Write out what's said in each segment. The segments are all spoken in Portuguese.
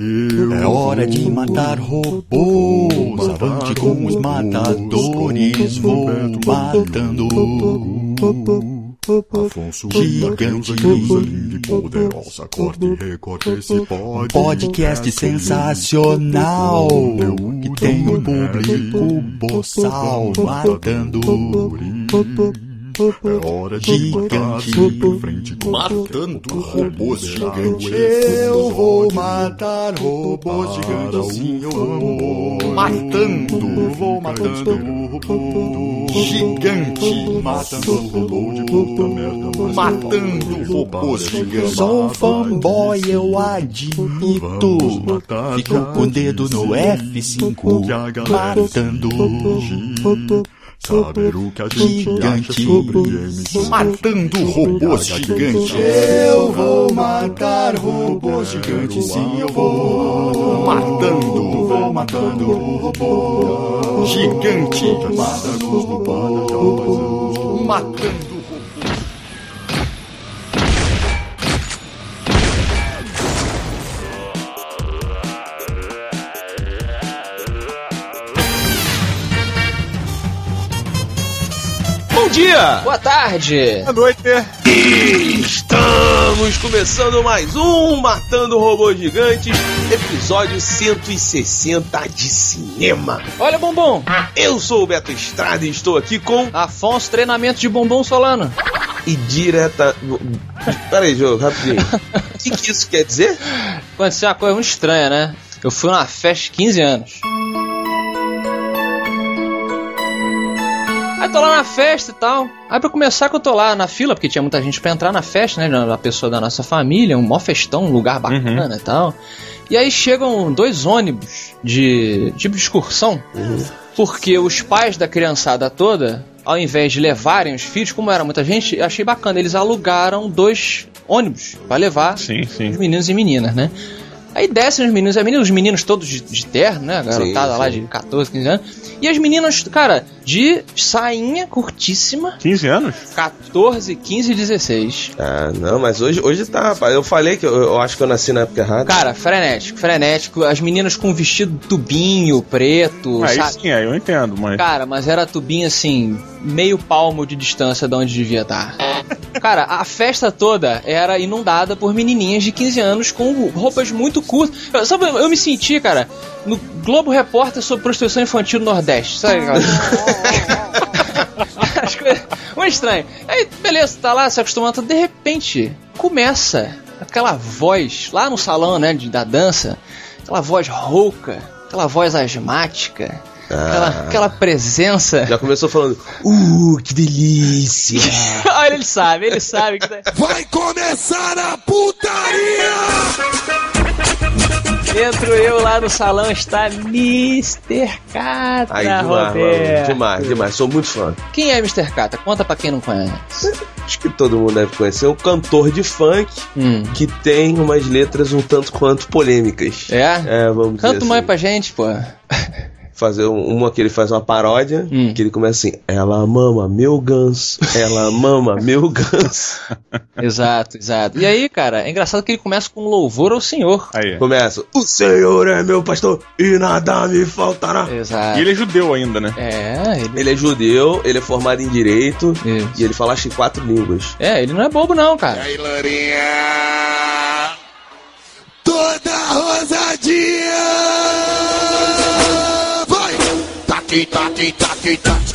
É hora de matar robôs. Avante com os matadores. Vou matando. Afonso Gigante linda e poderosa Corte e recorte esse pod Podcast sensacional. Que tem um público boçal matando. É hora de Gigante. em frente com Matando robôs gigantes. Eu vou matar robôs gigantes. Sim, eu vou. Matando. Vou matando. Gigante. Matando robô de puta merda. Matando robôs gigantes. Sou um fanboy, eu admito. Fico com o dedo no F5. Que a galera Matando. Saber o que a gente Gigante. acha sobre games Matando robôs gigantes. Eu vou matar robôs gigantes, sim, eu vou. Matando. Vou matando robô. Gigante. Mata com os bobadas de rapazão Matando Bom dia! Boa tarde! Boa noite! Estamos começando mais um Matando Robôs Gigantes, episódio 160 de cinema. Olha, Bombom! Eu sou o Beto Estrada e estou aqui com Afonso, treinamento de bombom solano. e direta. Peraí, jogo, rapidinho. O que, que isso quer dizer? Aconteceu uma coisa muito estranha, né? Eu fui numa festa de 15 anos. Aí tô lá na festa e tal. Aí pra começar que eu tô lá na fila, porque tinha muita gente pra entrar na festa, né? Uma pessoa da nossa família, um mó festão, um lugar bacana e tal. E aí chegam dois ônibus de tipo de excursão, porque os pais da criançada toda, ao invés de levarem os filhos, como era muita gente, eu achei bacana, eles alugaram dois ônibus pra levar Sim, sim. os meninos e meninas, né? Aí descem os meninos os meninos todos de, de terno, né? A garotada Sim, lá sim. de 14, 15 anos. E as meninas, cara, de sainha curtíssima, 15 anos? 14, 15 e 16. Ah, não, mas hoje, hoje tá, rapaz. Eu falei que eu, eu acho que eu nasci na época errada. Cara, frenético, frenético. As meninas com vestido tubinho, preto, Aí sabe? sim, aí eu entendo, mas. Cara, mas era tubinho assim, meio palmo de distância de onde devia estar. Cara, a festa toda era inundada por menininhas de 15 anos com roupas muito curtas. Eu- Sabe, eu me senti, cara, no Globo Repórter sobre prostituição infantil no Nordeste, sabe? As coisas- Muito estranho. Aí, beleza, tá lá se acostumando, de repente, começa aquela voz lá no salão, né, de, da dança, aquela voz rouca, aquela voz asmática, aquela, aquela presença. Já começou falando, uh, que delícia! Olha, ele sabe, ele sabe que tá- Vai começar a putaria! Entro eu lá no salão, está Mr. Catra, Ai, demais, mano. Roberto. Demais, demais. Sou muito fã. Quem é Mr. Catra? Conta pra quem não conhece. Acho que todo mundo deve conhecer. Um cantor de funk Hum. que tem umas letras um tanto quanto polêmicas. É? É, vamos dizer Canta mais assim. pra gente, pô. Fazer um- uma que ele faz uma paródia, Hum. que ele começa assim, ela mama meu ganso, ela mama meu ganso. exato, exato. E aí, cara, é engraçado que ele começa com um louvor ao Senhor. Aí. Começa, o Senhor é meu pastor e nada me faltará. Exato. E ele é judeu ainda, né? É, ele... Ele é judeu, ele é formado em direito Isso. e ele fala acho quatro línguas. É, ele não é bobo não, cara. Aí, Lourinha! Toda rosadinha!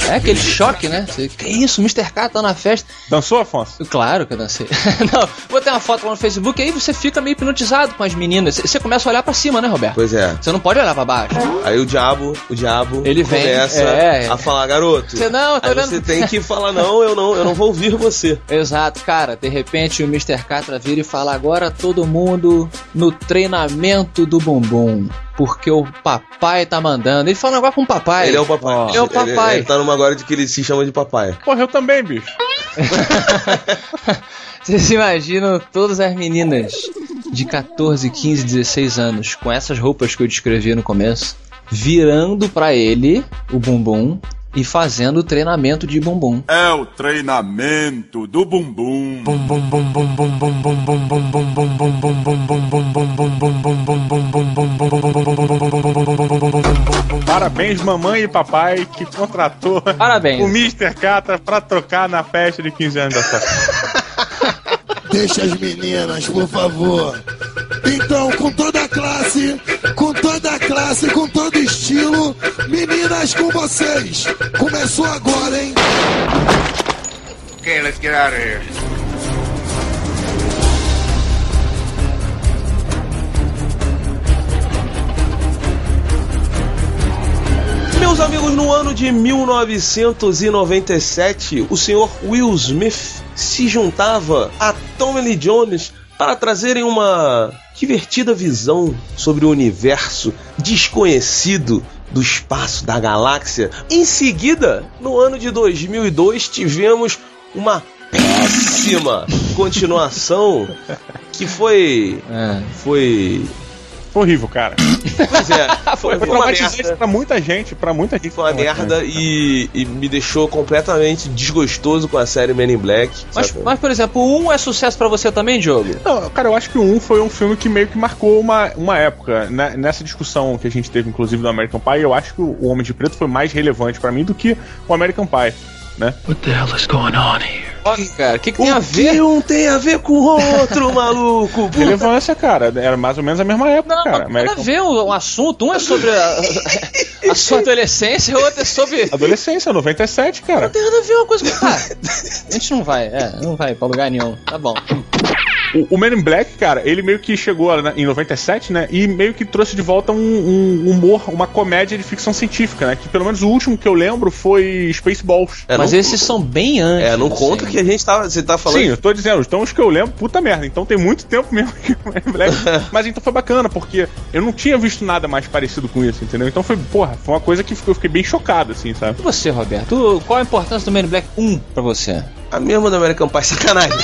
É aquele choque, né? Você, que isso, o Mr. K tá na festa. Dançou, Afonso? Claro que eu dancei. não, botei uma foto lá no Facebook aí você fica meio hipnotizado com as meninas. Você- começa a olhar pra cima, né, Roberto? Pois é. Você não pode olhar pra baixo. Aí o diabo, o diabo Ele vem, começa é. a falar, garoto. Você não, tá aí olhando- você tem que falar, não, eu não, eu não vou ouvir você. Exato, cara. De repente o Mr. Catra vira e fala: agora todo mundo no treinamento do bumbum. Porque o papai tá mandando. Ele fala agora com o papai. Ele é o papai. Ele é o papai. Ele, tá numa agora de que ele se chama de papai. Porra, eu também, bicho. Vocês imaginam todas as meninas de 14, 15, 16 anos com essas roupas que eu descrevi no começo, virando pra ele o bumbum e fazendo o treinamento de bumbum. É o treinamento do bumbum. Parabéns, mamãe e papai, que contratou Parabéns. o Mr. Catra pra trocar na festa de 15 anos da sua Deixa as meninas, por favor. Então, com toda a classe, com toda a classe, com todo estilo, meninas com vocês. Começou agora, hein? Okay, let's get out of here. Meus amigos, no ano de 1997, o senhor Will Smith se juntava a Tommy Lee Jones para trazerem uma divertida visão sobre o universo desconhecido do espaço da galáxia. Em seguida, no ano de 2002, tivemos uma péssima continuação que foi É. foi Horrível, cara. pois é, foi, Foi uma traumatizante pra muita gente, pra muita gente. Foi uma merda e, e me deixou completamente desgostoso com a série Men in Black. Mas, mas, por exemplo, o 1 é sucesso pra você também, Diogo? Não, cara, eu acho que o 1 foi um filme que meio que marcou uma, uma época. Né? Nessa discussão que a gente teve, inclusive, do American Pie, eu acho que o Homem de Preto foi mais relevante pra mim do que o American Pie, né? Cara, o que, que tem a ver? que um tem a ver com o outro, maluco? Puta. Relevância, cara. Era mais ou menos a mesma época, Não, cara. não tem nada a American... ver um, um assunto. Um é sobre a, a sua adolescência e o outro é sobre. Adolescência, 97, cara. Não tem nada a ver uma coisa com. Ah, a gente não vai, é, não vai pra lugar nenhum. Tá bom. O, o Men in Black, cara, ele meio que chegou né, em 97, né? E meio que trouxe de volta um, um humor, uma comédia de ficção científica, né? Que pelo menos o último que eu lembro foi Spaceballs. É, Mas não- esses são bem antes. É, não conta assim. que a gente tava. Você tá falando. Sim, eu tô dizendo, então os que eu lembro, puta merda. Então tem muito tempo mesmo que o Men in Black. Mas então foi bacana, porque eu não tinha visto nada mais parecido com isso, entendeu? Então foi, porra, foi uma coisa que eu fiquei bem chocado, assim, sabe? E você, Roberto? Qual a importância do Man in Black 1 pra você? A mesma do American Pie, sacanagem.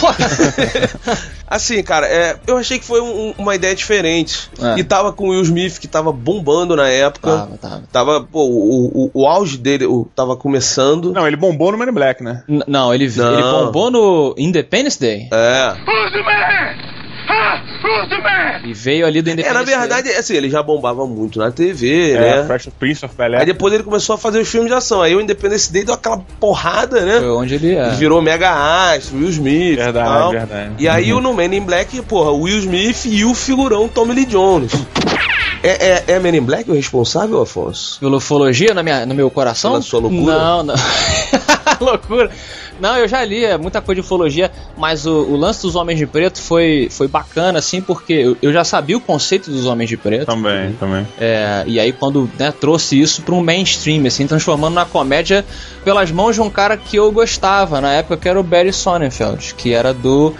assim, cara, é, eu achei que foi um- uma ideia diferente. É. E tava com o Will Smith, que tava bombando na época. Tava, tava. Tava, pô, o, o, o auge dele o, tava começando. Não, ele bombou no Men in Black, né? N- não, ele, Não. ele bombou no Independence Day. É. Who's the man? Huh? Who's the man? E veio ali do É, Independence na Day. verdade, assim, ele já bombava muito na TV, É, né? Fresh Prince of Bel Aí depois ele começou a fazer os filmes de ação. Aí o Independence Day deu aquela porrada, né? Foi onde ele é. Virou mega astro, Will Smith. Verdade, e tal. verdade. E aí o no Men in Black, porra, Will Smith e o figurão Tommy Lee Jones. É, é, é Men in Black o responsável, Afonso? Pela ufologia na minha, no meu coração? Pela sua loucura? Não, não. loucura. Não, eu já li é muita coisa de ufologia, mas o, o lance dos Homens de Preto foi, foi bacana, assim, porque eu, eu já sabia o conceito dos Homens de Preto. Também, também. É, e aí quando né, trouxe isso para um mainstream, assim, transformando na comédia pelas mãos de um cara que eu gostava na época, que era o Barry Sonnenfeld, que era do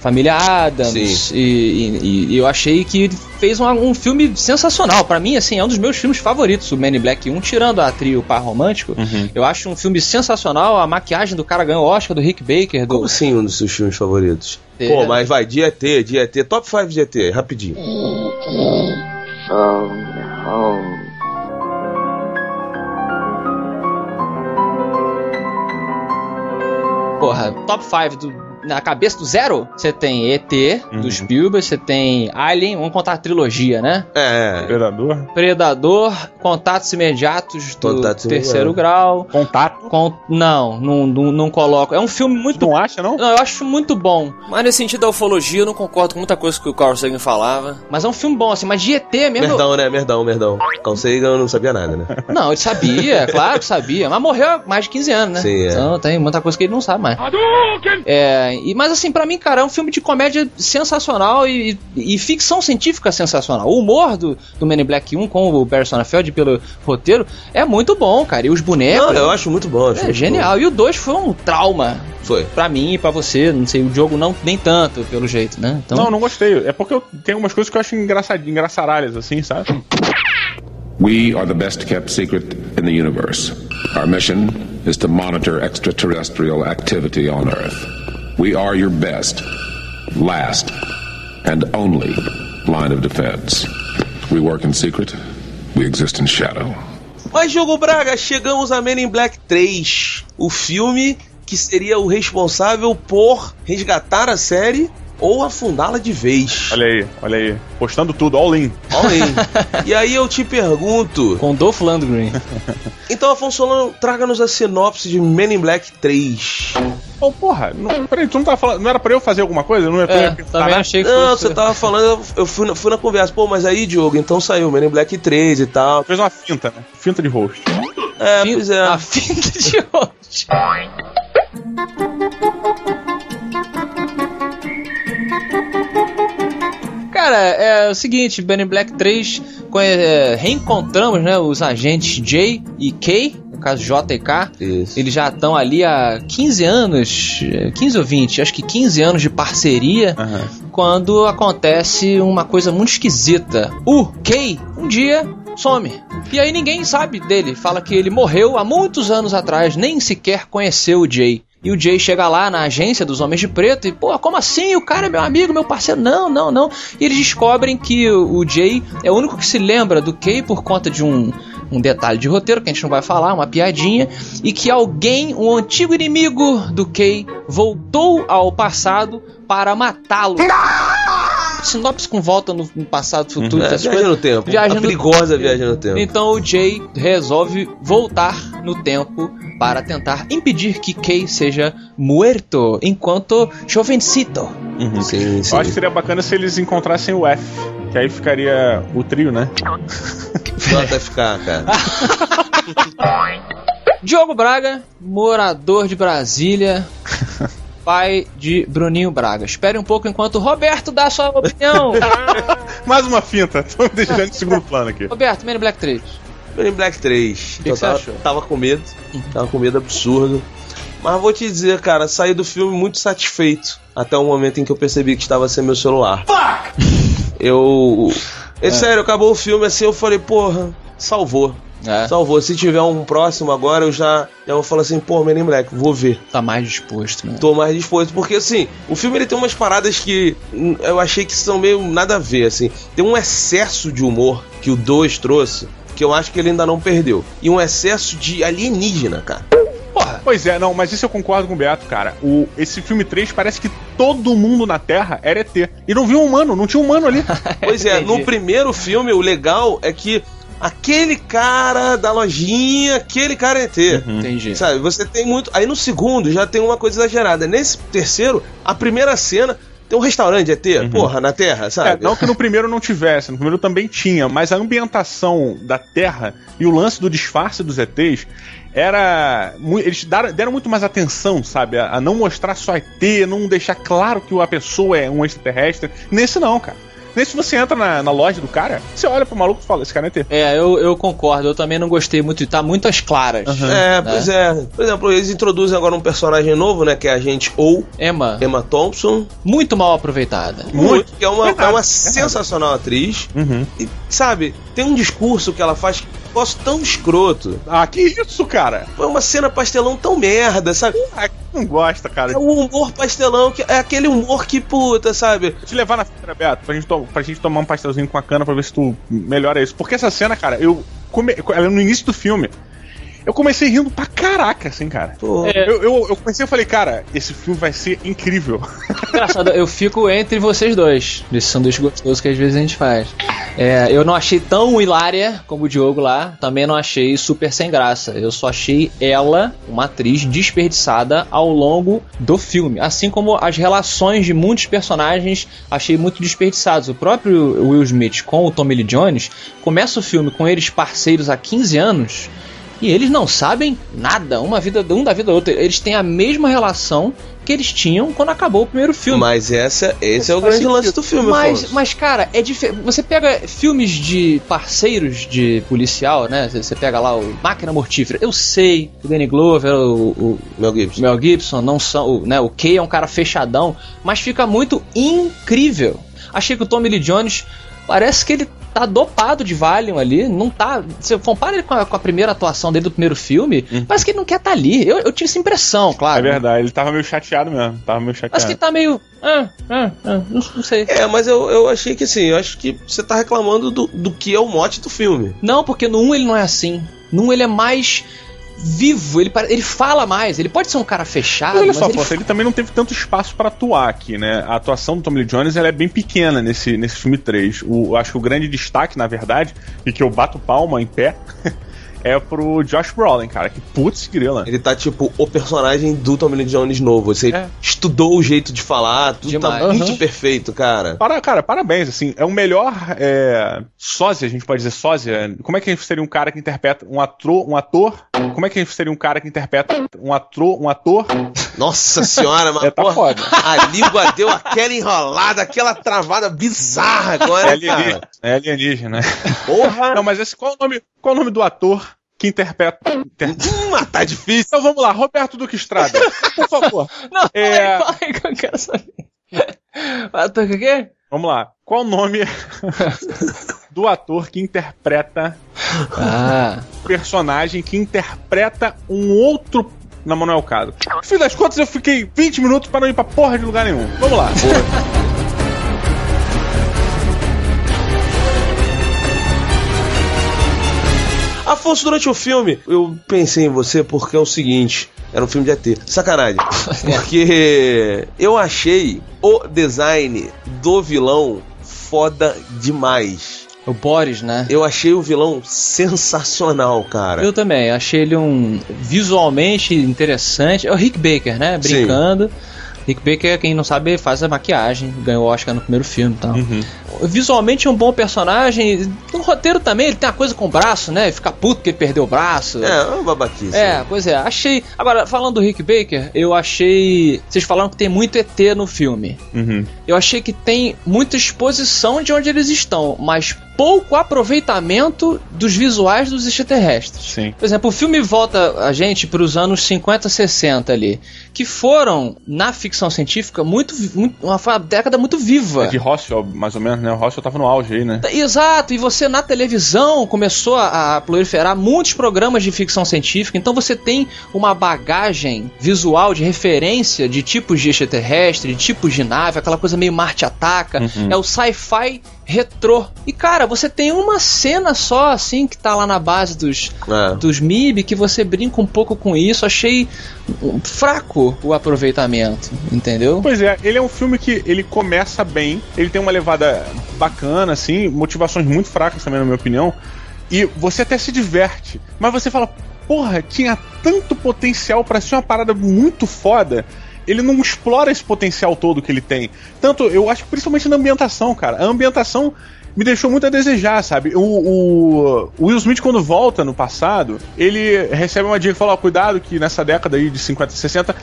Família Adams. E, e- e eu achei que fez um, um filme sensacional. Para mim, assim, é um dos meus filmes favoritos, o Man in Black 1, tirando a trio par romântico. Uhum. Eu acho um filme sensacional. A maquiagem do cara ganhou o Oscar do Rick Baker. Do... Como assim um dos seus filmes favoritos? É. Pô, mas vai, de ET, top 5 de ET, rapidinho. Porra, top 5 do. Na cabeça do zero, você tem ET, Uhum. do Spielberg, você tem Alien, vamos contar a trilogia, né? É. Predador. Predador, Contatos Imediatos do Contatos Terceiro. Grau. Contato. Con- Não, não, não, não coloco. É um filme muito. Não acha, não? Não, eu acho muito bom. Mas nesse sentido da ufologia, eu não concordo com muita coisa que o Carl Sagan falava. Mas é um filme bom, assim. Mas de ET mesmo. Merdão, né? Merdão, merdão. Carl Sagan não sabia nada, né? Não, ele sabia, claro que sabia. Mas morreu há mais de 15 anos, né? Sim, é. Então tem muita coisa que ele não sabe mais. É, e, mas assim, pra mim, cara, é um filme de comédia sensacional e, e ficção científica sensacional. O humor do, do Men in Black 1 com o Barry Sonnenfeld pelo roteiro é muito bom, cara. E os bonecos. Não, eu acho muito bom. acho é muito genial. E o 2 foi um trauma. bom. Foi. Pra mim e pra você, não sei, o jogo não nem tanto, pelo jeito, né? Então, Não, não gostei. É porque eu tenho umas coisas que eu acho engraçad... engraçaralhas, assim, sabe? We are the best kept secret in the universe. Our mission is to monitor extraterrestrial activity on Earth. We are your best, last, and only line of defense. We work in secret. We exist in shadow. Mas, Diogo Braga, chegamos a Men in Black 3. O filme que seria o responsável por resgatar a série ou afundá-la de vez. Olha aí, olha aí. Postando tudo, all in. All in. e aí eu te pergunto. Com Dolph Lundgren. Então, Afonso Solano, traga-nos a sinopse de Men in Black 3. Ô, oh, porra, não, peraí, tu não tava falando. Não era pra eu fazer alguma coisa? Não era pra É, eu também achei que Não, fosse... você tava falando, eu- fui na, fui na conversa. Pô, mas aí, Diogo, então saiu Men in Black 3 e tal. Fez uma finta, né? Finta de host. É, Fin- pois é. A finta de hoje. Cara, é o seguinte, Ben in Black 3 conhe- é, reencontramos né, os agentes J e K, no caso J e K. Isso. Eles já estão ali há 15 anos, é, 15 ou 20, acho que 15 anos de parceria, Aham. quando acontece uma coisa muito esquisita. O Kay, um dia, some. E aí ninguém sabe dele. Fala que ele morreu há muitos anos atrás, nem sequer conheceu o Jay. E o Jay chega lá na agência dos Homens de Preto e, pô, como assim? O cara é meu amigo, meu parceiro. Não, não, não. E eles descobrem que o Jay é o único que se lembra do Kay por conta de um, um detalhe de roteiro que a gente não vai falar, uma piadinha. E que alguém, um antigo inimigo do Kay, voltou ao passado para matá-lo. Sinopse com volta no, no passado, futuro, É, essas viagem coisas. no tempo. Viagem a no- perigosa viagem no tempo. Então o Jay resolve voltar no tempo para tentar impedir que Kay seja muerto enquanto jovencito. Uhum. Sim, sim. Eu acho que seria bacana se eles encontrassem o F. Que aí ficaria o trio, né? Até ficar, cara. Diogo Braga, morador de Brasília, pai de Bruninho Braga. Espere um pouco enquanto o Roberto dá sua opinião. Mais uma finta. Tô me deixando em segundo plano aqui. Roberto, Men in Black 3. Men in Black 3. que eu você tava, tava com medo. Tava com medo absurdo. Mas vou te dizer, cara, saí do filme muito satisfeito. Até o momento em que eu percebi que estava sem meu celular. Eu. É sério, acabou o filme assim, eu falei, porra, salvou. É, Salvou. Se tiver um próximo agora, eu já, já vou falar assim, pô, Men in Black, vou ver. tá mais disposto, né? Tô mais disposto, porque assim, o filme ele tem umas paradas que eu achei que são meio nada a ver, assim. Tem um excesso de humor que o 2 trouxe, que eu acho que ele ainda não perdeu. E um excesso de alienígena, cara. Porra. Pois é, não, mas isso eu concordo com o Beato, cara. O, esse filme 3 parece que todo mundo na Terra era ET. E não viu um humano, não tinha um humano ali. Pois é, no primeiro filme, o legal é que aquele cara da lojinha, aquele cara é ET. Entendi. Sabe, você tem muito. Aí no segundo já tem uma coisa exagerada. Nesse terceiro, a primeira cena tem um restaurante ET, porra, na Terra, É, sabe? não que no primeiro não tivesse, no primeiro também tinha, mas a ambientação da Terra e o lance do disfarce dos ETs era. Eles deram, muito mais atenção, sabe? A, a não mostrar só ET, não deixar claro que a pessoa é um extraterrestre. Nesse não, cara. Nesse você entra na, na loja do cara, você olha pro maluco e fala, esse cara é ET. É, eu, eu concordo. Eu também não gostei muito de tá muito às claras. É, pois é. Por exemplo, eles introduzem agora um personagem novo, né? Que é a gente ou Emma, Emma Thompson. muito mal aproveitada. Muito. Que é uma, é uma sensacional atriz. Uhum. E, sabe, tem um discurso que ela faz gosto tão escroto. Ah, que isso, cara? Foi uma cena pastelão tão merda, sabe? Ah, não gosta, cara. É o humor pastelão, que é aquele humor que puta, sabe? Vou te levar na cena, Beto, pra gente, pra gente tomar um pastelzinho com a cana pra ver se tu melhora isso. Porque essa cena, cara, eu. Come... ela é No início do filme. Eu comecei rindo pra caraca, assim, cara. Pô, Eu, eu, eu comecei e falei, cara, esse filme vai ser incrível. Engraçado, eu fico entre vocês dois, desse sanduíche gostoso que às vezes a gente faz. É, eu não achei tão hilária como o Diogo lá, também não achei super sem graça. Eu só achei ela, uma atriz, desperdiçada ao longo do filme. Assim como as relações de muitos personagens, achei muito desperdiçados. O próprio Will Smith com o Tommy Lee Jones começa o filme com eles parceiros há 15 anos. E eles não sabem nada, uma vida um da vida da outra. Eles têm a mesma relação que eles tinham quando acabou o primeiro filme. mas essa, esse é o grande lance do filme, Mas, Afonso. mas cara, é diferente. Você pega filmes de parceiros de policial, né? Você pega lá o Máquina Mortífera. Eu sei que o Danny Glover, o, o Mel Gibson. Mel Gibson não são, o, né? O Kay é um cara fechadão, mas fica muito incrível. Achei que o Tommy Lee Jones parece que ele tá dopado de Valium ali, não tá. Você compara ele com a, com a primeira atuação dele do primeiro filme, parece que ele não quer estar ali. Eu, eu tive essa impressão, É claro. verdade, ele tava meio chateado mesmo. Tava meio chateado. Parece que tá meio. Ah, ah, ah, não, não sei. É, mas eu, eu achei que assim, eu acho que você tá reclamando do, do que é o mote do filme. Não, porque no 1 ele não é assim. Num ele é mais vivo, ele, ele fala mais, ele pode ser um cara fechado, Mas olha mas só, ele ele também não teve tanto espaço pra atuar aqui, né? A atuação do Tommy Lee Jones ela é bem pequena nesse, nesse filme 3. O, eu acho que o grande destaque, na verdade, e que eu bato palma em pé, é pro Josh Brolin, cara. Que putz grila. Ele tá tipo o personagem do Tommy Lee Jones novo. Você É. estudou o jeito de falar, tudo Demais. tá muito Uhum. perfeito, cara. Para, cara, parabéns, assim, é o melhor é, sósia, a gente pode dizer sósia. Como é que seria um cara que interpreta um ator, um ator? Como é que seria um cara que interpreta um ator, um ator? Nossa senhora, mas É, tá porra, foda. a língua deu aquela enrolada, aquela travada bizarra É agora, alienígena. cara. É alienígena. Porra! Não, mas esse, qual, o nome, qual o nome do ator que interpreta. inter- Hum, tá difícil. Então vamos lá, Roberto Duque Estrada, por favor. Não, É. fala aí que eu quero saber. Ator o quê? Vamos lá. Qual o nome do ator que interpreta Ah, personagem que interpreta um outro. É o caso. No fim das contas, eu fiquei 20 minutos para não ir pra porra de lugar nenhum. Vamos lá. Afonso, durante o filme, eu pensei em você porque é o seguinte: era um filme de ET. Sacanagem. Porque eu achei o design do vilão foda demais. O Boris, né? Eu achei o vilão sensacional, cara. Eu também, achei ele um visualmente interessante. É o Rick Baker, né? Sim. Brincando. Rick Baker, quem não sabe, faz a maquiagem, ganhou o Oscar no primeiro filme e tal. Visualmente é um bom personagem. No roteiro também, ele tem uma coisa com o braço, né? Fica puto que ele perdeu o braço. É, uma babaquice. É, pois é, achei. Agora, falando do Rick Baker, eu achei. Vocês falaram que tem muito ET no filme. Uhum. Eu achei que tem muita exposição de onde eles estão, mas pouco aproveitamento dos visuais dos extraterrestres. Sim. Por exemplo, o filme volta a gente para os anos 50, 60 ali, que foram, na ficção científica, muito, muito uma, uma década muito viva. É de Roswell, mais ou menos, né? O Roswell tava no auge aí, né? Exato, e você na televisão começou a, a proliferar muitos programas de ficção científica, então você tem uma bagagem visual de referência de tipos de extraterrestre, de tipos de nave, aquela coisa meio Marte ataca, é o sci-fi retrô. E cara, você tem uma cena só assim que tá lá na base dos, É. dos MIB que você brinca um pouco com isso, achei fraco o aproveitamento, entendeu? Pois é, ele é um filme que ele começa bem, ele tem uma levada bacana, assim, motivações muito fracas também, na minha opinião, e você até se diverte, mas você fala, porra, tinha tanto potencial pra ser uma parada muito foda. Ele não explora esse potencial todo que ele tem. Tanto, eu acho que principalmente na ambientação, cara. A ambientação me deixou muito a desejar, sabe? O, o, o Will Smith, quando volta no passado, ele recebe uma dica e fala: ó, cuidado, que nessa década aí de 50 e 60,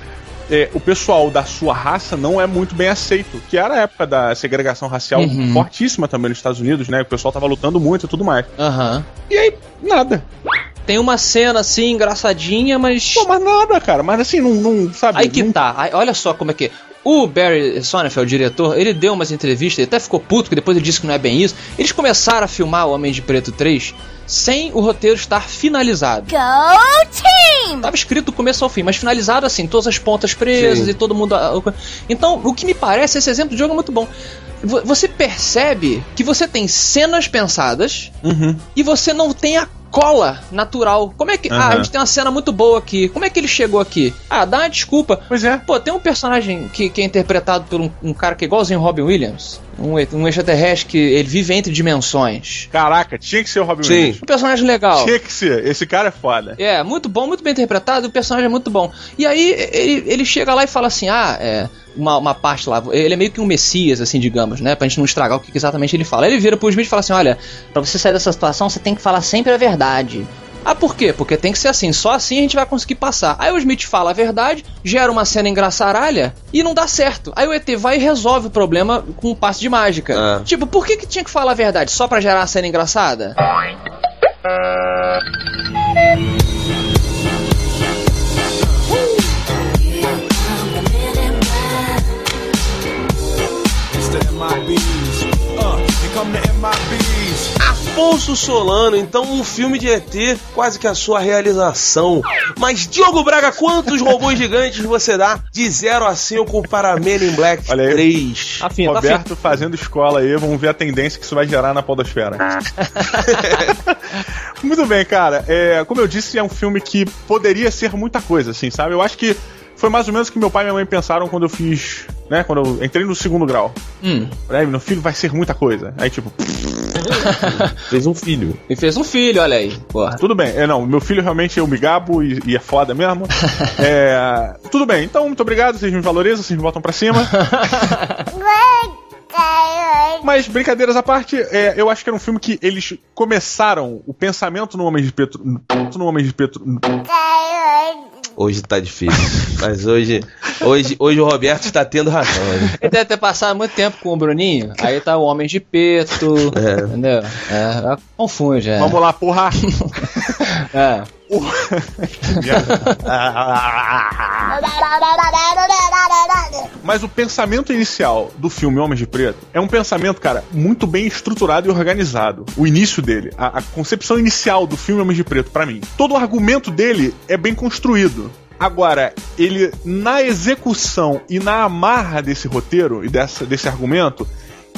é, o pessoal da sua raça não é muito bem aceito. Que era a época da segregação racial Uhum. fortíssima também nos Estados Unidos, né? O pessoal tava lutando muito e tudo mais. Aham. E aí, nada. Tem uma cena assim engraçadinha, mas Pô, mas nada, cara. Mas assim, não, não sabe. Aí que não- tá, aí, olha só como é que. O Barry Sonnenfeld, o diretor, ele deu umas entrevistas, ele até ficou puto, que depois ele disse que não é bem isso. Eles começaram a filmar o Homem de Preto 3 sem o roteiro estar finalizado. Go team! Tava escrito do começo ao fim, mas finalizado assim, todas as pontas presas Sim. e todo mundo. Então, o que me parece, esse exemplo de jogo é muito bom. Vo- Você percebe que você tem cenas pensadas Uhum. e você não tem a cola natural. Como é que. Ah, a gente tem uma cena muito boa aqui. Como é que ele chegou aqui? Ah, dá uma desculpa. Pois é. Pô, tem um personagem que, que é interpretado por um, um cara que é igualzinho Robin Williams. Um, um extraterrestre que ele vive entre dimensões. Caraca, tinha que ser o Robin Sim. Williams. Um personagem legal. Tinha que ser. Esse cara é foda. É, muito bom, muito bem interpretado, o personagem é muito bom. E aí ele, ele chega lá e fala assim: ah, é. Uma, uma parte lá, ele é meio que um messias, assim, digamos, né? Pra gente não estragar o que exatamente ele fala. Aí ele vira pro Smith e fala assim: olha, pra você sair dessa situação, você tem que falar sempre a verdade. Ah, por quê? Porque tem que ser assim, só assim a gente vai conseguir passar. Aí o Smith fala a verdade, gera uma cena engraçaralha e não dá certo. Aí o ET vai e resolve o problema com um passe de mágica. Ah. Tipo, por que, que tinha que falar a verdade? Só pra gerar a cena engraçada? Afonso Solano, então um filme de ET, quase que a sua realização. Mas Diogo Braga, quantos robôs gigantes você dá de 0 a 5 para Men in Black Olha aí. 3? Tá fino, tá Roberto fazendo escola aí, vamos ver a tendência que isso vai gerar na podosfera. Muito bem, cara. É, como eu disse, é um filme que poderia ser muita coisa, assim, sabe? Eu acho que foi mais ou menos o que meu pai e minha mãe pensaram quando eu fiz, né? Quando eu entrei no segundo grau. Hum. "Ai, meu filho vai ser muita coisa. Aí, tipo, Fez um filho. E fez um filho, olha aí. Porra. tudo bem. É, não, meu filho realmente eu me gabo e, e é foda mesmo. É, tudo bem, então, muito obrigado. Vocês me valorizam, vocês me botam pra cima. Mas, brincadeiras à parte, é, eu acho que era um filme que eles começaram o pensamento no Homem de Preto. No Homem de Preto. Hoje tá difícil. Mas hoje, hoje, hoje o Roberto está tendo razão. né? Ele deve ter passado muito tempo com o Bruninho. Aí tá o Homem de Peto. É. Entendeu? É, confunde, é. Vamos lá, porra! É. Mas o pensamento inicial do filme Homens de Preto é um pensamento, cara, muito bem estruturado e organizado. O início dele, a, a concepção inicial do filme Homens de Preto, pra mim. Todo o argumento dele é bem construído. Agora, ele, na execução e na amarra desse roteiro e dessa, desse argumento,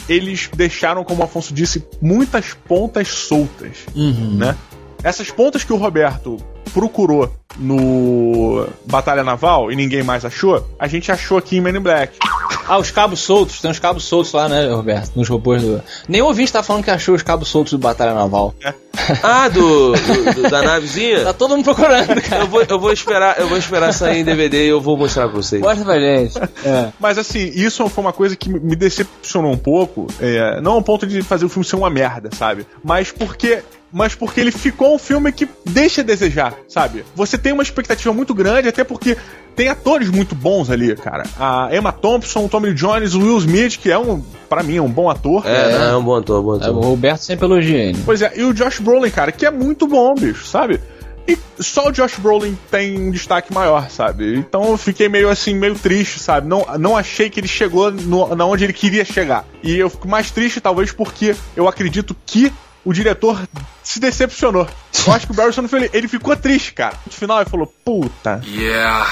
eles deixaram, como o Afonso disse, muitas pontas soltas, né? Essas pontas que o Roberto procurou no Batalha Naval e ninguém mais achou, a gente achou aqui em Men in Black. Ah, os cabos soltos. Tem uns cabos soltos lá, né, Roberto? Nos robôs do. Nem o ouvinte tá falando que achou os cabos soltos do Batalha Naval. Ah, do, do- do- da navezinha? Tá todo mundo procurando, cara. Eu vou, eu vou esperar, eu vou esperar sair em DVD e eu vou mostrar pra vocês. Mostra pra gente. É. Mas assim, isso foi uma coisa que me decepcionou um pouco. é, não ao ponto de fazer o filme ser uma merda, sabe? Mas porque. Mas porque ele ficou um filme que deixa a desejar, sabe? Você tem uma expectativa muito grande, até porque tem atores muito bons ali, cara. A Emma Thompson, o Tommy Jones, o Will Smith, que é um, para mim, é um bom ator. É, não, é um bom ator, bom É, o ator. Roberto sempre elogia ele. Pois é, e o Josh Brolin, cara, que é muito bom, bicho, sabe? E só o Josh Brolin tem um destaque maior, sabe? Então eu fiquei meio assim, meio triste, sabe? Não, não achei que ele chegou no, na onde ele queria chegar. E eu fico mais triste, talvez, porque eu acredito que o diretor se decepcionou. Eu acho que o Barry Sonnenfeld, ele ficou triste, cara. No final ele falou, puta, Yeah,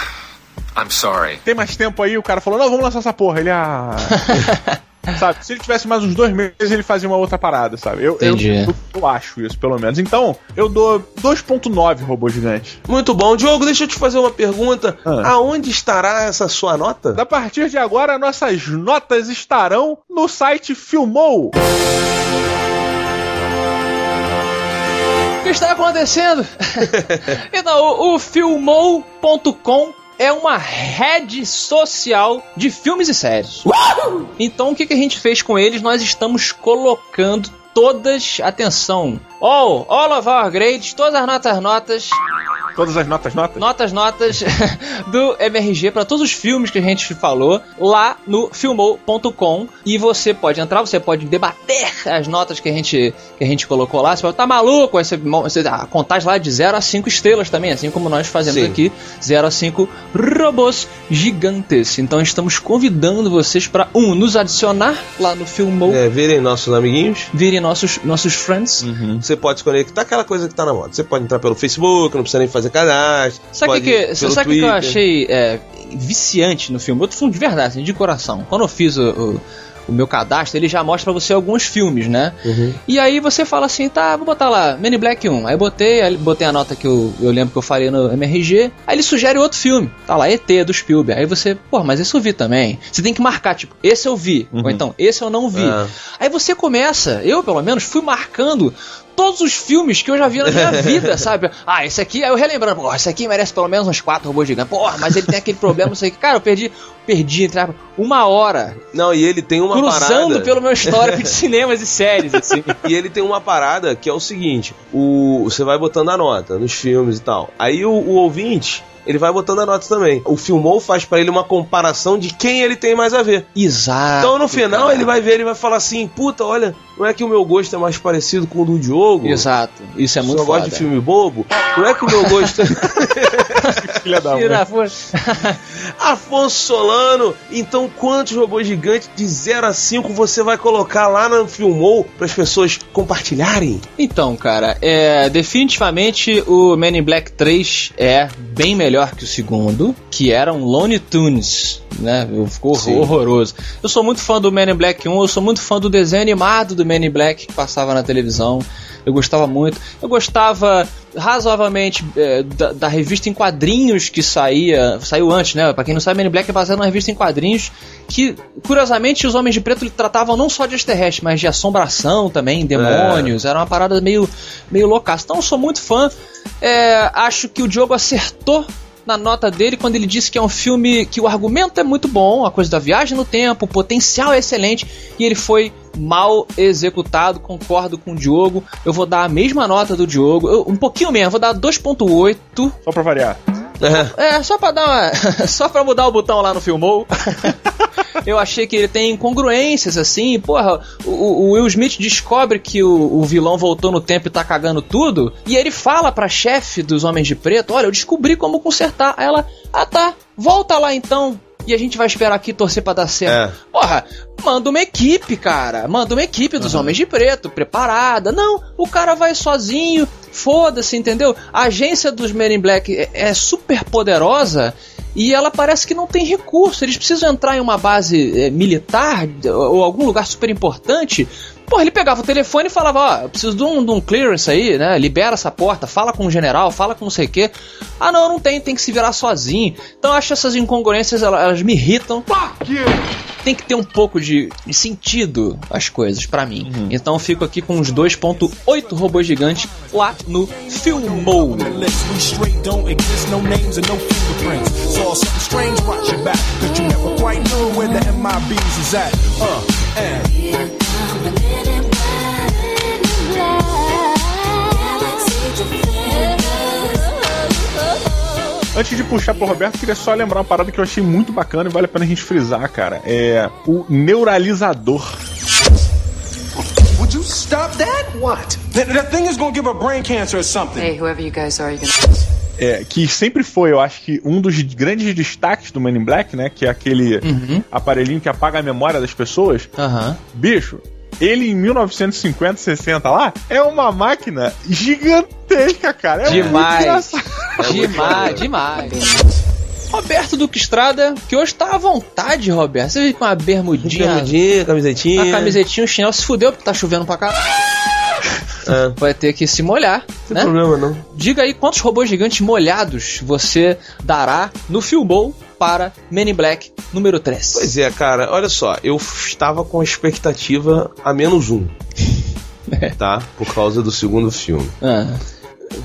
I'm sorry. tem mais tempo aí? O cara falou, não, vamos lançar essa porra. Ele, ah... sabe, se ele tivesse mais uns dois meses, ele fazia uma outra parada, sabe? Eu, eu, Entendi. eu, eu acho isso, pelo menos. Então, eu dou 2.9 robô gigante. Muito bom. Diogo, deixa eu te fazer uma pergunta. Ah. Aonde estará essa sua nota? A partir de agora, nossas notas estarão no site Filmou. Está acontecendo? então, o, o Filmou.com é uma rede social de filmes e séries. Então, o que, que a gente fez com eles? Nós estamos colocando todas, atenção, all, all of our grades, todas as notas, notas, Todas as notas, notas? notas, notas do MRG para todos os filmes que a gente falou lá no filmou.com e você pode entrar, você pode debater as notas que a gente que a gente colocou lá. Você pode tá maluco, você, você a contagem lá é de 0 a 5 estrelas também, assim como nós fazemos Sim. aqui, 0 a 5 robôs gigantes. Então estamos convidando vocês para um nos adicionar lá no Filmou, É, virem nossos amiguinhos. virem nossos nossos friends. Você pode se conectar aquela coisa que tá na moda. Você pode entrar pelo Facebook, não precisa nem fazer cadastro. Sabe o que, sabe que eu achei é, viciante no filme? Tô falando de verdade, assim, de coração. Quando eu fiz o, o, o meu cadastro, ele já mostra pra você alguns filmes, né? Uhum. E aí você fala assim, tá, vou botar lá, Men in Black 1. Aí botei, aí botei a nota que eu, eu lembro que eu faria no MRG. Aí ele sugere outro filme. Tá lá, ET do Spielberg. Aí você, pô, mas esse eu vi também. Você tem que marcar, tipo, esse eu vi. Ou então, esse eu não vi. Ah. Aí você começa, eu pelo menos, fui marcando todos os filmes que eu já vi na minha vida, sabe? Ah, esse aqui, aí eu relembrando, pô, esse aqui merece pelo menos uns quatro robôs gigantes. Porra, mas ele tem aquele problema, não sei o que. Cara, eu perdi, perdi, entre uma hora Não, e ele tem uma cruzando parada. pelo meu histórico de cinemas e séries, assim. E ele tem uma parada que é o seguinte: o você vai botando a nota nos filmes e tal. Aí o, o ouvinte. Ele vai botando a nota também. O Filmou faz pra ele uma comparação de quem ele tem mais a ver. Exato. Então no final cara. ele vai ver, ele vai falar assim: puta, olha, não é que o meu gosto é mais parecido com o do Diogo? Exato. Isso é muito só foda. gosto de filme bobo. Não é que o meu gosto é. Filha da mãe. a força. Afonso Solano, então quantos robôs gigantes de 0 a 5 você vai colocar lá no Filmou para as pessoas compartilharem? Então, cara, é, definitivamente o Men in Black 3 é bem melhor que o segundo, que era um Lone Tunes, né? Ficou Sim. horroroso. Eu sou muito fã do Men in Black 1, eu sou muito fã do desenho animado do Men in Black que passava na televisão. eu gostava muito. Eu gostava razoavelmente é, da, da, revista em quadrinhos que saía, saiu antes, né? Pra quem não sabe, Men in Black é baseado numa revista em quadrinhos que, curiosamente, os Homens de Preto tratavam não só de extraterrestre, mas de assombração também, demônios, é. era uma parada meio, meio loucaça. Então eu sou muito fã, é, acho que o Diogo acertou na nota dele quando ele disse que é um filme que o argumento é muito bom, a coisa da viagem no tempo, o potencial é excelente e ele foi mal executado. Concordo com o Diogo. Eu vou dar a mesma nota do Diogo, eu, um pouquinho menos, vou dar 2.8. Só pra variar. É, só pra dar uma, só pra mudar o botão lá no Filmou. eu achei que ele tem incongruências, assim. Porra, o, o Will Smith descobre que o, o, vilão voltou no tempo e tá cagando tudo. E ele fala pra chefe dos Homens de Preto: Olha, eu descobri como consertar. Aí ela, ah tá, volta lá então e a gente vai esperar aqui torcer pra dar certo. É. Porra, manda uma equipe, cara. Manda uma equipe dos uhum. Homens de Preto, preparada. Não, o cara vai sozinho, foda-se, entendeu? A agência dos Men in Black é, é super poderosa e ela parece que não tem recurso. Eles precisam entrar em uma base é, militar ou algum lugar super importante Porra, ele pegava o telefone e falava, ó, oh, eu preciso de um, de um clearance aí, né? Libera essa porta, fala com o general, fala com não sei o quê. Ah, não, não tem, tem que se virar sozinho. Então eu acho essas incongruências, elas, elas me irritam. Tem que ter um pouco de, de sentido as coisas para mim. Uhum. Então eu fico aqui com os 2.8 robôs gigantes lá no Filmou. Antes de puxar pro Roberto, queria só lembrar uma parada que eu achei muito bacana e vale a pena a gente frisar, cara. É o neuralizador. Would you stop that? What? That, that thing is gonna give a brain cancer or something. Hey, whoever you guys are, you gonna... É, que sempre foi, eu acho que um dos grandes destaques do Man in Black, né? Que é aquele uhum. aparelhinho que apaga a memória das pessoas. Uhum. Bicho, ele em 1950, 60 lá, é uma máquina gigantesca, cara. É demais. demais, demais. Roberto Duque Estrada, que hoje tá à vontade, Roberto. Você viu com uma bermudinha. Bermudinha, camisetinha. Uma camisetinha, um chinelo. Se fudeu porque tá chovendo pra cá. É. Vai ter que se molhar. Não tem né? problema, não. Diga aí quantos robôs gigantes molhados você dará no Filmou para Men in Black número 3. Pois é, cara, olha só, eu estava com expectativa a menos um. É. Tá? Por causa do segundo filme. Ah.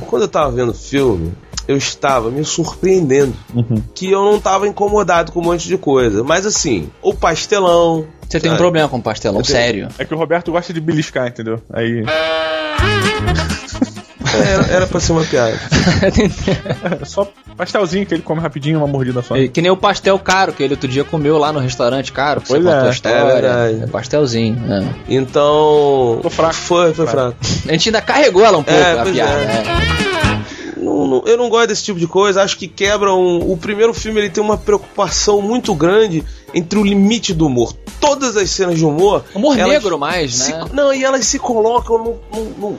Quando eu tava vendo o filme, eu estava me surpreendendo. Uhum. Que eu não tava incomodado com um monte de coisa. Mas assim, o pastelão. Você tem um problema com pastelão, sério. É que o Roberto gosta de beliscar, entendeu? Aí. Era, era pra ser uma piada. só pastelzinho que ele come rapidinho, uma mordida só. que nem o pastel caro que ele outro dia comeu lá no restaurante caro. Pois é, história, é, é pastelzinho. É. Então. Tô fraco. Foi, foi fraco. A gente ainda carregou ela um pouco, é, a piada. É. Né? Não, não, eu não gosto desse tipo de coisa. Acho que quebra um. O primeiro filme ele tem uma preocupação muito grande entre o limite do humor. Todas as cenas de humor. Humor negro mais, né? Se, não, e elas se colocam no, no, no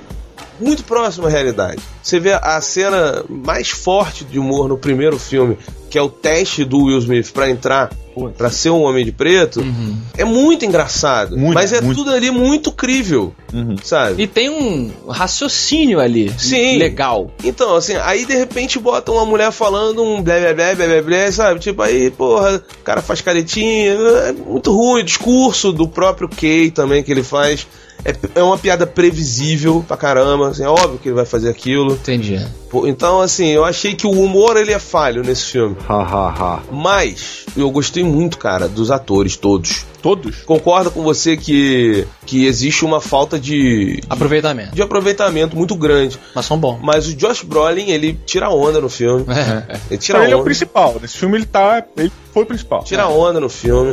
muito próximo à realidade. Você vê a cena mais forte de humor no primeiro filme, que é o teste do Will Smith para entrar para ser um homem de preto, uhum. é muito engraçado. Muito, mas é muito. tudo ali muito crível, uhum. sabe? E tem um raciocínio ali. Sim. Legal. Então, assim, aí de repente bota uma mulher falando um blé blé blé blé blé, sabe? Tipo, aí, porra, o cara faz caretinha. É muito ruim. O discurso do próprio Kay também que ele faz é, é uma piada previsível pra caramba, assim, é óbvio que ele vai fazer aquilo. Entendi. Então, assim, eu achei que o humor ele é falho nesse filme. Ha, ha, ha. Mas eu gostei muito, cara, dos atores todos. Todos? Concordo com você que, que existe uma falta de, de aproveitamento. De aproveitamento muito grande. Mas são bons. Mas o Josh Brolin, ele tira onda no filme. É. Ele tira onda. Ele é o principal. Nesse filme ele tá. Ele foi o principal. Tira é. onda no filme.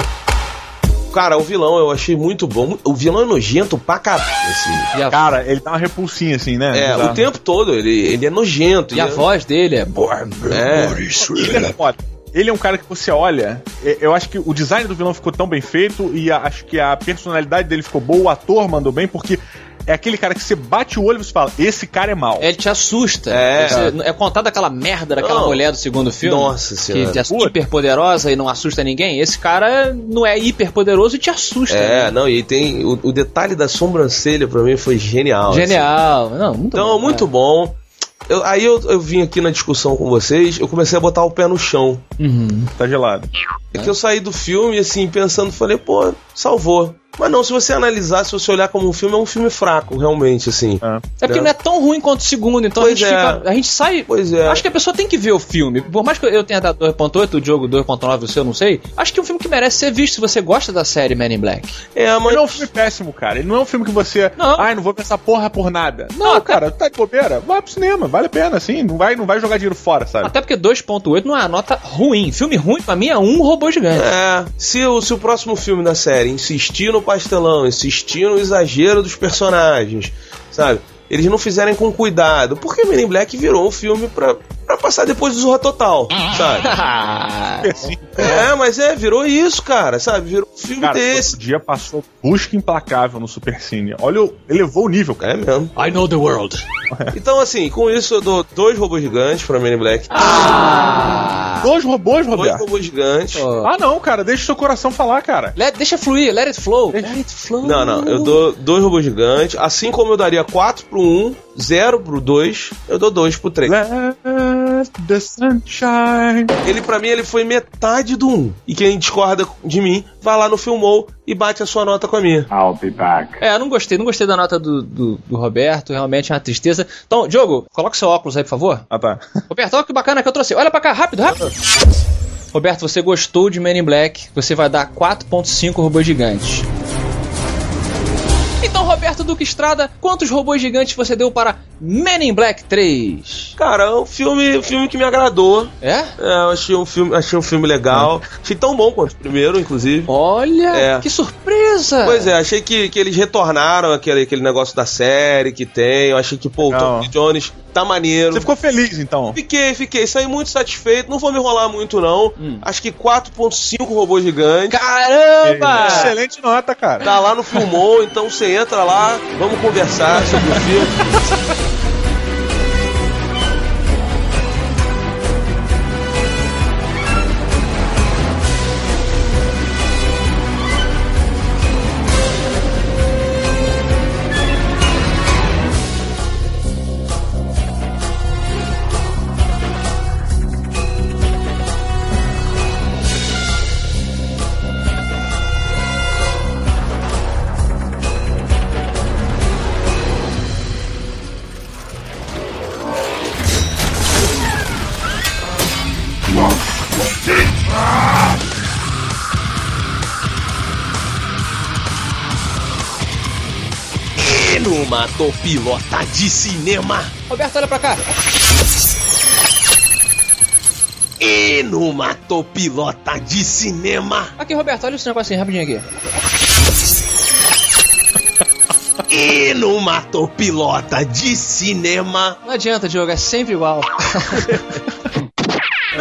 Cara, o vilão eu achei muito bom. O vilão é nojento pra caralho, assim. A... Cara, ele dá uma repulsinha, assim, né? É, o tempo todo ele, ele é nojento. E, e a é... voz dele é... É. Ele é foda ele é um cara que você olha. Eu acho que o design do vilão ficou tão bem feito e acho que a personalidade dele ficou boa, o ator mandou bem, porque é aquele cara que você bate o olho e você fala, esse cara é mal. Ele te assusta. É. Você- é contado aquela merda daquela Não. mulher do segundo filme. Nossa senhora. Que é hiper poderosa e não assusta ninguém. Esse cara não é hiper poderoso e te assusta. É, né? não, e tem. O, o detalhe da sobrancelha pra mim foi genial. assim. Genial. Não, muito Então, bom, muito é. bom. Eu- aí eu, eu vim aqui na discussão com vocês, eu comecei a botar o pé no chão. Uhum. Tá gelado. É que eu saí do filme, assim, pensando, falei, pô, salvou. Mas não, se você analisar, se você olhar como um filme, é um filme fraco, realmente, assim. É porque não é tão ruim quanto o segundo, então Pois a gente é. fica. A gente sai. Pois é. Acho que a pessoa tem que ver o filme. Por mais que eu tenha dado 2.8, o jogo 2.9, o seu, não sei. Acho que é um filme que merece ser visto se você gosta da série Man in Black. É, mas. Ele não é um filme péssimo, cara. Ele não é um filme que você. Não. Ai, não vou pensar porra por nada. Não, cara, tá de bobeira. Vai pro cinema, vale a pena, assim. Não vai, não vai jogar dinheiro fora, sabe? Até porque 2.8 não é uma nota ruim. Filme ruim, pra mim, é um robô gigante. É, se o, se o próximo filme da série insistir no pastelão, insistir no exagero dos personagens, sabe? Eles não fizerem com cuidado, porque Men in Black virou um filme pra, pra passar depois do Zorra Total, sabe? é, mas é, virou isso, cara, sabe? Virou um filme Cara, desse. outro dia passou Busca Implacável no Super Cine. Olha, o- elevou o nível, cara. É mesmo. I know the world. Então, assim, com isso eu dou dois robôs gigantes pra Men in Black. Dois robôs, Dois Roberto? robôs gigantes. Ah, não, cara. Deixa o seu coração falar, cara. Let- deixa fluir, let it flow. Let it flow. Não, não, eu dou dois robôs gigantes. Assim como eu daria 4 pro 1, 0 pro 2, eu dou 2 pro 3. Let the sunshine. Ele, pra mim, ele foi metade do 1. E quem discorda de mim, vai lá no Filmou e bate a sua nota com a minha. I'll be back. É, eu não gostei, não gostei da nota do, do, do Roberto, realmente é uma tristeza. Então, Diogo, coloca seu óculos aí, por favor. Ah, tá. Roberto, olha que bacana que eu trouxe. Olha pra cá, rápido, rápido. Roberto, você gostou de Men in Black, você vai dar 4.5 robôs gigantes. Então, Roberto Duque Estrada, quantos robôs gigantes você deu para Men in Black 3? Cara, é um filme, um filme que me agradou. É? É, eu achei um filme, achei um filme legal. Achei tão bom quanto o primeiro, inclusive. Olha, É. que surpresa! Pois é, achei que, que eles retornaram aquele, aquele negócio da série que tem. Eu achei que, pô, o. Tom Jones tá maneiro. Você ficou feliz, então? Fiquei, fiquei. Saí muito satisfeito. Não vou me enrolar muito, não. Hum. Acho que 4.5 robôs gigantes. Caramba! Excelente nota, cara. Tá lá no Filmou, então você entra lá, vamos conversar sobre o filme. numa topilota de cinema. Roberto, olha pra cá. E numa topilota de cinema. Aqui, Roberto, olha esse negocinho rapidinho aqui. E numa topilota de cinema. Não adianta, Diogo, é sempre igual.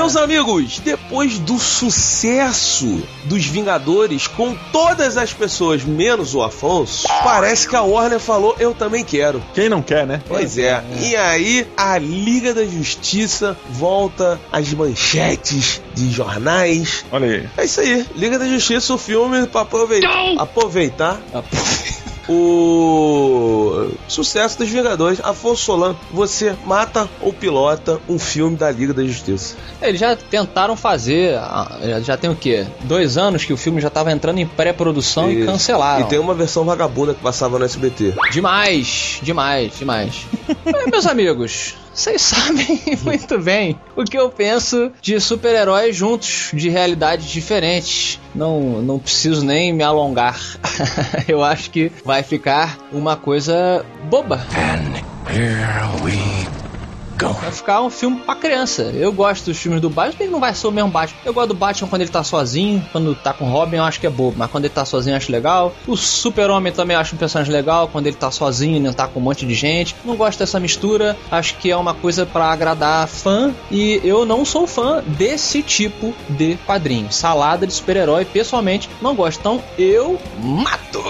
Meus amigos, depois do sucesso dos Vingadores com todas as pessoas menos o Afonso, parece que a Warner falou: Eu também quero. Quem não quer, né? Pois é. E aí, a Liga da Justiça volta às manchetes de jornais. Olha aí. É isso aí. Liga da Justiça, o filme pra aproveitar. Aproveitar. O sucesso dos Vingadores. Afonso Solano, você mata ou pilota um filme da Liga da Justiça? Eles já tentaram fazer, ah, já- tem o quê? Dois anos que o filme já tava entrando em pré-produção e cancelaram. E tem uma versão vagabunda que passava no SBT. Demais, demais, demais. Mas, meus amigos, vocês sabem muito bem o que eu penso de super-heróis juntos, de realidades diferentes. Não, não preciso nem me alongar. eu acho que vai ficar uma coisa boba. Vai ficar um filme pra criança. Eu gosto dos filmes do Batman, ele não vai ser o mesmo Batman. Eu gosto do Batman quando ele tá sozinho, quando tá com Robin eu acho que é bobo, mas quando ele tá sozinho eu acho legal. O Super-Homem também eu acho um personagem legal, quando ele tá sozinho e não tá com um monte de gente. Não gosto dessa mistura, acho que é uma coisa pra agradar fã e eu não sou fã desse tipo de quadrinho. Salada de super-herói, pessoalmente, não gosto. Então eu mato!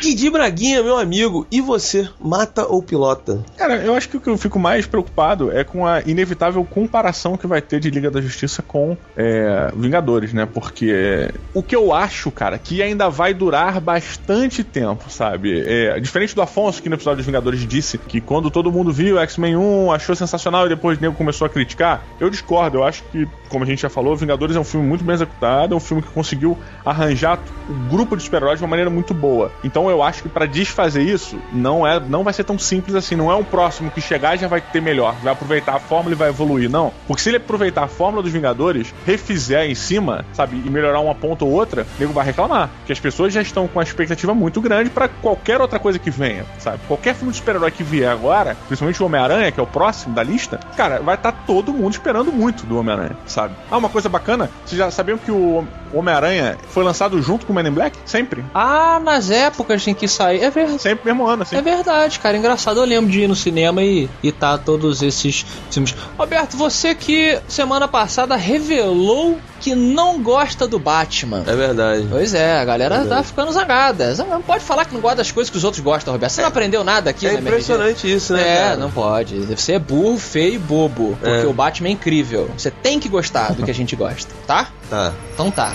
Didi Braguinha, meu amigo, e você, mata ou pilota? Cara, eu acho que o que eu fico mais preocupado é com a inevitável comparação que vai ter de Liga da Justiça com é, Vingadores, né? Porque é, o que eu acho, cara, que ainda vai durar bastante tempo, sabe? É, diferente do Afonso, que no episódio dos Vingadores disse que quando todo mundo viu X-Men 1, achou sensacional e depois o nego começou a criticar, eu discordo. Eu acho que, como a gente já falou, Vingadores é um filme muito bem executado, é um filme que conseguiu arranjar o grupo de super-heróis de uma maneira muito boa. Então eu acho que para desfazer isso, não é não vai ser tão simples assim. Não é um próximo que chegar já vai ter melhor, vai aproveitar a fórmula e vai evoluir, não. Porque se ele aproveitar a fórmula dos Vingadores, refizer em cima, sabe, e melhorar uma ponta ou outra, o nego vai reclamar. Porque as pessoas já estão com uma expectativa muito grande para qualquer outra coisa que venha, sabe? Qualquer filme de super-herói que vier agora, principalmente o Homem-Aranha, que é o próximo da lista, cara, vai estar tá todo mundo esperando muito do Homem-Aranha, sabe? Ah, uma coisa bacana, vocês já sabiam que o Homem-Aranha foi lançado junto com o Men in Black? Sempre. Ah, nas épocas em que saiu. É verdade. Sempre mesmo ano, assim. É verdade, cara. Engraçado. Eu lembro de ir no cinema e, e tá todos esses filmes. Roberto, você que semana passada revelou que não gosta do Batman. É verdade. Pois é, a galera é tá ficando zangada. Não pode falar que não gosta das coisas que os outros gostam, Roberto. Você é. não aprendeu nada aqui, é né, impressionante isso, né? É, cara? não pode. Você é burro, feio e bobo. Porque é. o Batman é incrível. Você tem que gostar do que a gente gosta, tá? Tá. Então tá.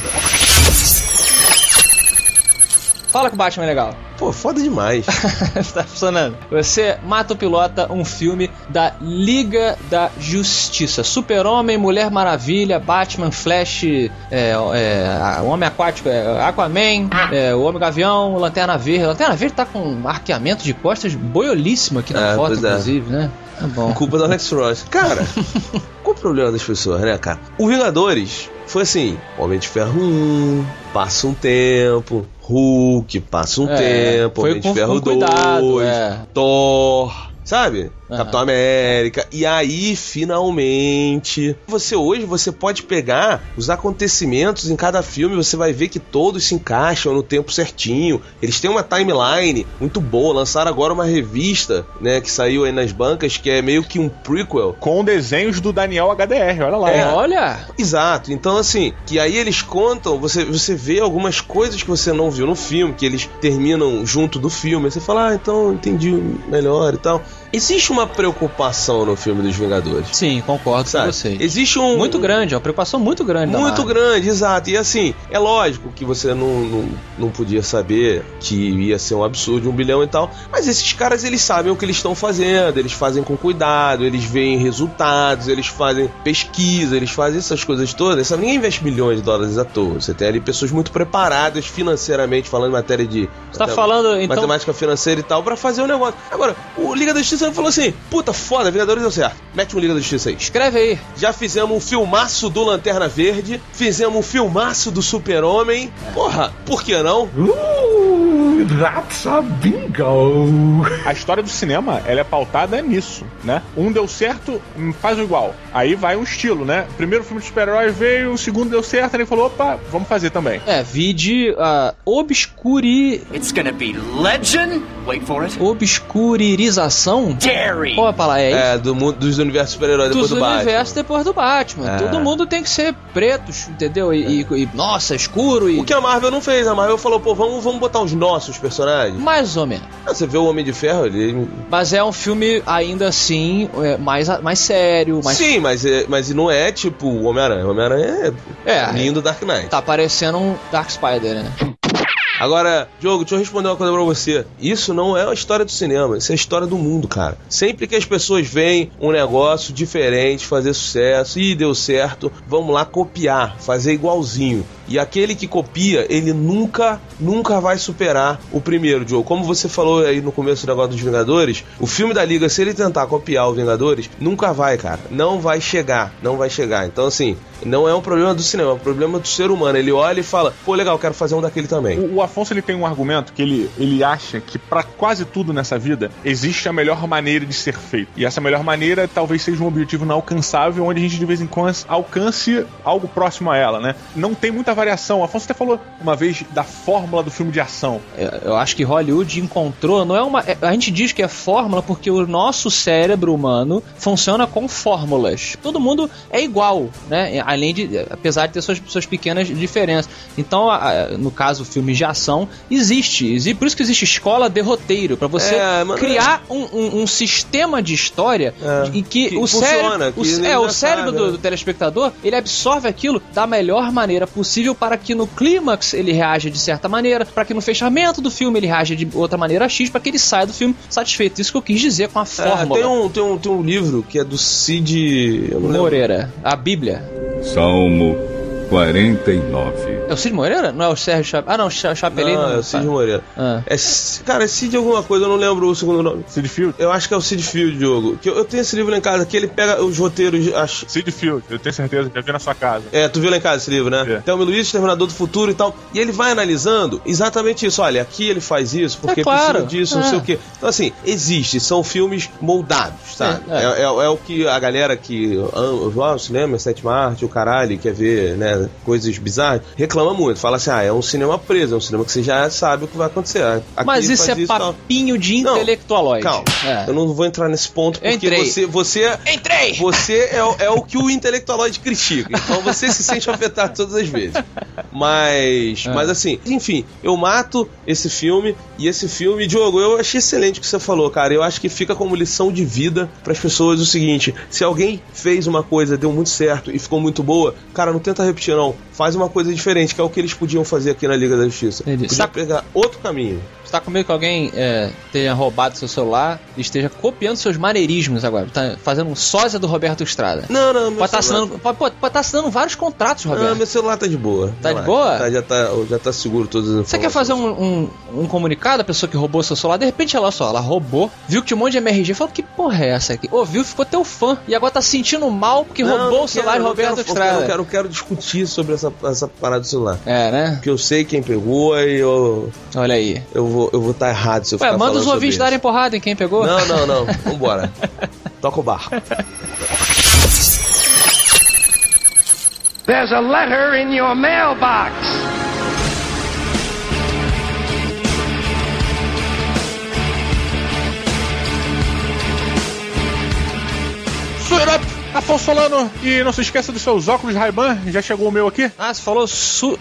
Fala que o Batman é legal. Pô, foda demais. tá funcionando. Você mata o pilota um filme da Liga da Justiça. Super-Homem, Mulher Maravilha, Batman, Flash, é, é, Homem Aquático, é, Aquaman, é, o Homem Gavião, Lanterna Verde. Lanterna Verde tá com um arqueamento de costas boiolíssimo aqui na É, foto, é. inclusive, né? Tá bom. Culpa do Alex Ross. Cara, qual o problema das pessoas, né, cara? O Vingadores foi assim: Homem de Ferro 1, passa um tempo. Hulk, passa um É, tempo. Homem de Ferro com cuidado, 2, é. Thor. Sabe? Aham. Capitão América. E aí, finalmente, você hoje você pode pegar os acontecimentos em cada filme, você vai ver que todos se encaixam no tempo certinho. Eles têm uma timeline muito boa. Lançaram agora uma revista, né, que saiu aí nas bancas, que é meio que um prequel. Com desenhos do Daniel HDR, olha lá. É. Olha! Exato. Então, assim, que aí eles contam, você, você vê algumas coisas que você não viu no filme, que eles terminam junto do filme. Aí você fala, ah, então entendi melhor e tal. Existe uma preocupação no filme dos Vingadores. Sim, concordo Sabe? com você. Existe um. Muito grande, é uma preocupação muito grande. Muito grande, exato. E assim, é lógico que você não, não, não podia saber que ia ser um absurdo, um bilhão e tal. Mas esses caras, eles sabem o que eles estão fazendo, eles fazem com cuidado, eles veem resultados, eles fazem pesquisa, eles fazem essas coisas todas. Sabe? Ninguém investe milhões de dólares à toa. Você tem ali pessoas muito preparadas financeiramente, falando em matéria de. Você tá falando, então- Matemática financeira e tal, pra fazer o negócio. Agora, o Liga da Justiça falou assim: puta foda, Vingadores deu certo. Mete um Liga da Justiça aí. Escreve aí. Já fizemos um filmaço do Lanterna Verde, fizemos um filmaço do Super-Homem. Porra, por que não? Ooh, that's a bingo. A história do cinema, ela é pautada nisso, né? Um deu certo, hum, faz o igual. Aí vai um estilo, né? Primeiro filme de super-herói veio, o segundo deu certo, ele falou, opa, vamos fazer também. É, vide a obscuri... It's gonna be legend. Wait for it. obscurirização. Dairy. Qual é a palavra? É isso? É, do mundo dos universos super-heróis depois dos do Batman. universos depois do Batman. É. Todo mundo tem que ser preto, entendeu? E, e- e, nossa, escuro e. O que a Marvel não fez, a Marvel falou, pô, vamos, vamos botar os nossos personagens. Mais ou menos. Ah, Você vê o Homem de Ferro, ele. Mas é um filme ainda assim é, mais, mais sério, mais. Sim, mas, é, mas não é tipo o Homem-Aranha. O Homem-Aranha é, É. lindo Dark Knight. Tá parecendo um Dark Spider, né? Agora, Diogo, deixa eu responder uma coisa pra você. Isso não é uma história do cinema, isso é a história do mundo, cara. Sempre que as pessoas veem um negócio diferente, fazer sucesso, e deu certo, vamos lá copiar, fazer igualzinho. E aquele que copia, ele nunca, nunca vai superar o primeiro, Diogo. Como você falou aí no começo do negócio dos Vingadores, o filme da Liga, se ele tentar copiar o Vingadores, nunca vai, cara. Não vai chegar, não vai chegar. Então, assim, não é um problema do cinema, é um problema do ser humano. Ele olha e fala, pô, legal, quero fazer um daquele também. O, o Afonso ele tem um argumento que ele, ele acha que pra quase tudo nessa vida existe a melhor maneira de ser feito. E essa melhor maneira talvez seja um objetivo inalcançável, onde a gente de vez em quando alcance algo próximo a ela, né? Não tem muita muita variação. Afonso até falou uma vez da fórmula do filme de ação. Eu, eu acho que Hollywood encontrou, não é uma. é- a gente diz que é fórmula porque o nosso cérebro humano funciona com fórmulas. Todo mundo é igual, né? Além de. Apesar de ter suas, suas pequenas diferenças. Então, a- a- no caso, filmes de ação, existe. existe por isso que existe escola de roteiro, pra você É, mas- criar um, um- um sistema de história É, em que, que o funciona, cérebro. que o, ninguém é, o cérebro sabe, do, né? do telespectador, ele absorve aquilo da melhor maneira possível para que no clímax ele reaja de certa maneira, para que no fechamento do filme ele reaja de outra maneira X, para que ele saia do filme satisfeito. Isso que eu quis dizer com a É, fórmula. tem, um, tem, um, tem um livro que é do Cid. Moreira, a Bíblia. Salmo 49. É o Cid Moreira? Não é o Sérgio Chap... Ah, não, Cha- Chapelin. Não, não, é o Cid tá. Moreira. Ah. É, cara, é Cid alguma coisa, eu não lembro o segundo nome. Sid Field? Eu acho que é o Cid Field, Diogo. Que eu, eu tenho esse livro lá em casa, que ele pega os roteiros. Acho, Sid Field, eu tenho certeza, já vi na sua casa. É, tu viu lá em casa esse livro, né? É. Thelma e Luiz, Exterminador do Futuro e tal. E ele vai analisando exatamente isso. Olha, aqui ele faz isso, porque É claro. precisa disso, não É. sei o quê. Então, assim, existe. São filmes moldados, sabe? É, É, é. é- é o que a galera que ama o cinema, sétima arte, o caralho, quer ver, né, coisas bizarras, reclama muito. Fala assim, ah, é um cinema preso, é um cinema que você já sabe o que vai acontecer. Aqui Mas isso é tal. papinho de Não, intelectualoide. Calma, É. eu não vou entrar nesse ponto porque Entrei. você, você Entrei! você é, o- é o que o intelectualoide critica. Então você se sente afetado todas as vezes. Mas, É. mas assim, enfim, eu mato esse filme e esse filme, Diogo, eu achei excelente o que você falou, cara. Eu acho que fica como lição de vida para as pessoas o seguinte: se alguém fez uma coisa, deu muito certo e ficou muito boa, cara, não tenta repetir não. Faz uma coisa diferente, que é o que eles podiam fazer aqui na Liga da Justiça. Entendi. Podia Sabe- pegar outro caminho. Você tá com medo que alguém é, tenha roubado seu celular e esteja copiando seus maneirismos agora. Tá fazendo um sósia do Roberto Estrada. Não, não, meu Pode celular- assinando, pode, pode, pode tá assinando vários contratos, Roberto. Não, meu celular tá de boa. Tá de Relaxa. boa? Tá, já, tá, já tá seguro todas as Você quer fazer um, um, um comunicado à pessoa que roubou seu celular? De repente, ela só, ela roubou, viu que tinha um monte de MRG, falou, que porra é essa aqui? Ouviu, ficou teu fã, e agora tá se sentindo mal porque Não, roubou não o celular quero, de não Roberto quero, Estrada. Eu quero, eu quero discutir sobre essa, essa parada do celular. É, né? Porque eu sei quem pegou e eu, Olha aí. eu vou eu vou estar errado se eu Ué, ficar manda os ouvintes darem porrada em quem pegou. Não, não, não. Vambora. Toca o barco. There's a letter in your mailbox. Afonso Solano, e não se esqueça dos seus óculos Ray-Ban, já chegou o meu aqui. Ah, você falou su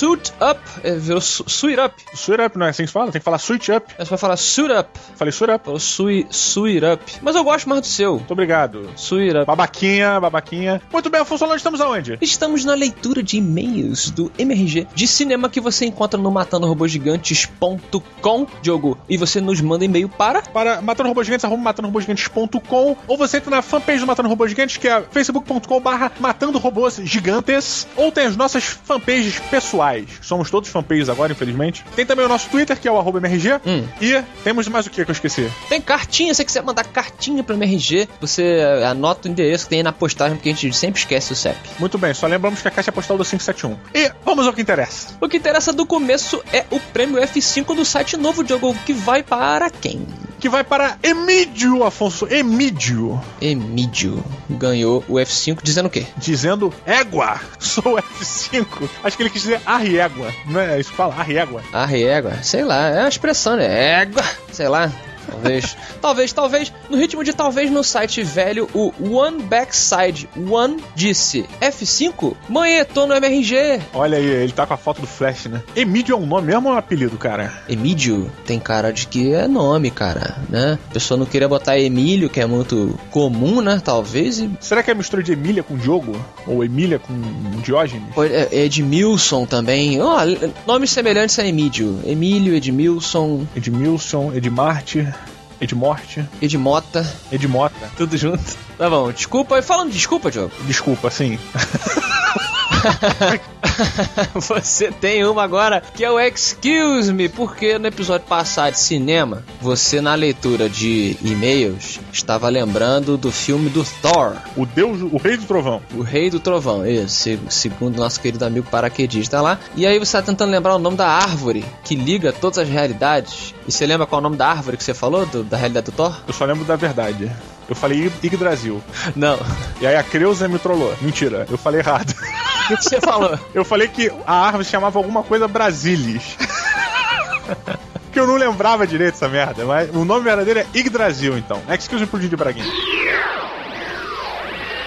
suit up, é, virou su suit up. Suerap, não é assim que se fala? Tem que falar suit up. Você vai falar suit up. Falei suerap. Falou sui, suit up. Mas eu gosto mais do seu. Muito obrigado. Suit up. Babaquinha, babaquinha. Muito bem, Afonso Solano, estamos aonde? Estamos na leitura de e-mails do MRG de cinema que você encontra no matandorobogigantes.com, Diogo. E você nos manda e-mail para Para matandorobogigantes.com ou você entra na fanpage do Matando Robôs Gigantes, que é facebook.com barra Matando Robôs Gigantes, ou tem as nossas fanpages pessoais. Somos todos fanpages agora, infelizmente. Tem também o nosso Twitter, que é o arroba MRG. Hum. E temos mais o que que eu esqueci? Tem cartinha, se você quiser mandar cartinha pro MRG, você eh, anota o endereço que tem aí na postagem, porque a gente sempre esquece o CEP. Muito bem, só lembramos que a caixa é postal do 571. E vamos ao que interessa. O que interessa do começo é o prêmio F5 do site novo, Diogo, que vai para quem? Que vai para Emídio, Afonso. Emídio. Emídio ganhou o F5 dizendo o quê? Dizendo égua. Sou F5. Acho que ele quis dizer arriégua. Não é isso que fala? Arriégua. A régua, sei lá, é uma expressão, né? Égua, sei lá. Talvez, talvez, talvez, no ritmo de talvez no site velho, o One Backside One disse: F5? Mãe, tô no MRG. Olha aí, ele tá com a foto do Flash, né? Emídio é um nome mesmo ou é um apelido, cara? Emílio tem cara de que é nome, cara, né? A pessoa não queria botar Emílio, que é muito comum, né? Talvez. E... Será que é mistura de Emília com Diogo? Ou Emília com Diógenes? É Edmilson também. Ó, nomes semelhantes a Emílio. Emílio, Edmilson, Edmilson, Edmarte, Edmorte, Edmota, Edmota. tudo junto. Tá bom, desculpa. E falando de desculpa, Diogo. Desculpa, sim. Você tem uma agora que é o Excuse Me, porque no episódio passado de cinema, você na leitura de e-mails estava lembrando do filme do Thor, O Deus, o Rei do Trovão. o Rei do Trovão, isso, se- segundo nosso querido amigo paraquedista lá. E aí você está tentando lembrar o nome da árvore que liga todas as realidades. E você lembra qual é o nome da árvore que você falou, do- da realidade do Thor? Eu só lembro da verdade. Eu falei Yggdrasil. Não. E aí a Creuza me trollou. Mentira, eu falei errado. O que você falou? Eu falei que a árvore se chamava alguma coisa Brasilis. que eu não lembrava direito essa merda, mas o nome verdadeiro é Yggdrasil, então. Excuse me por Didi Braguinha.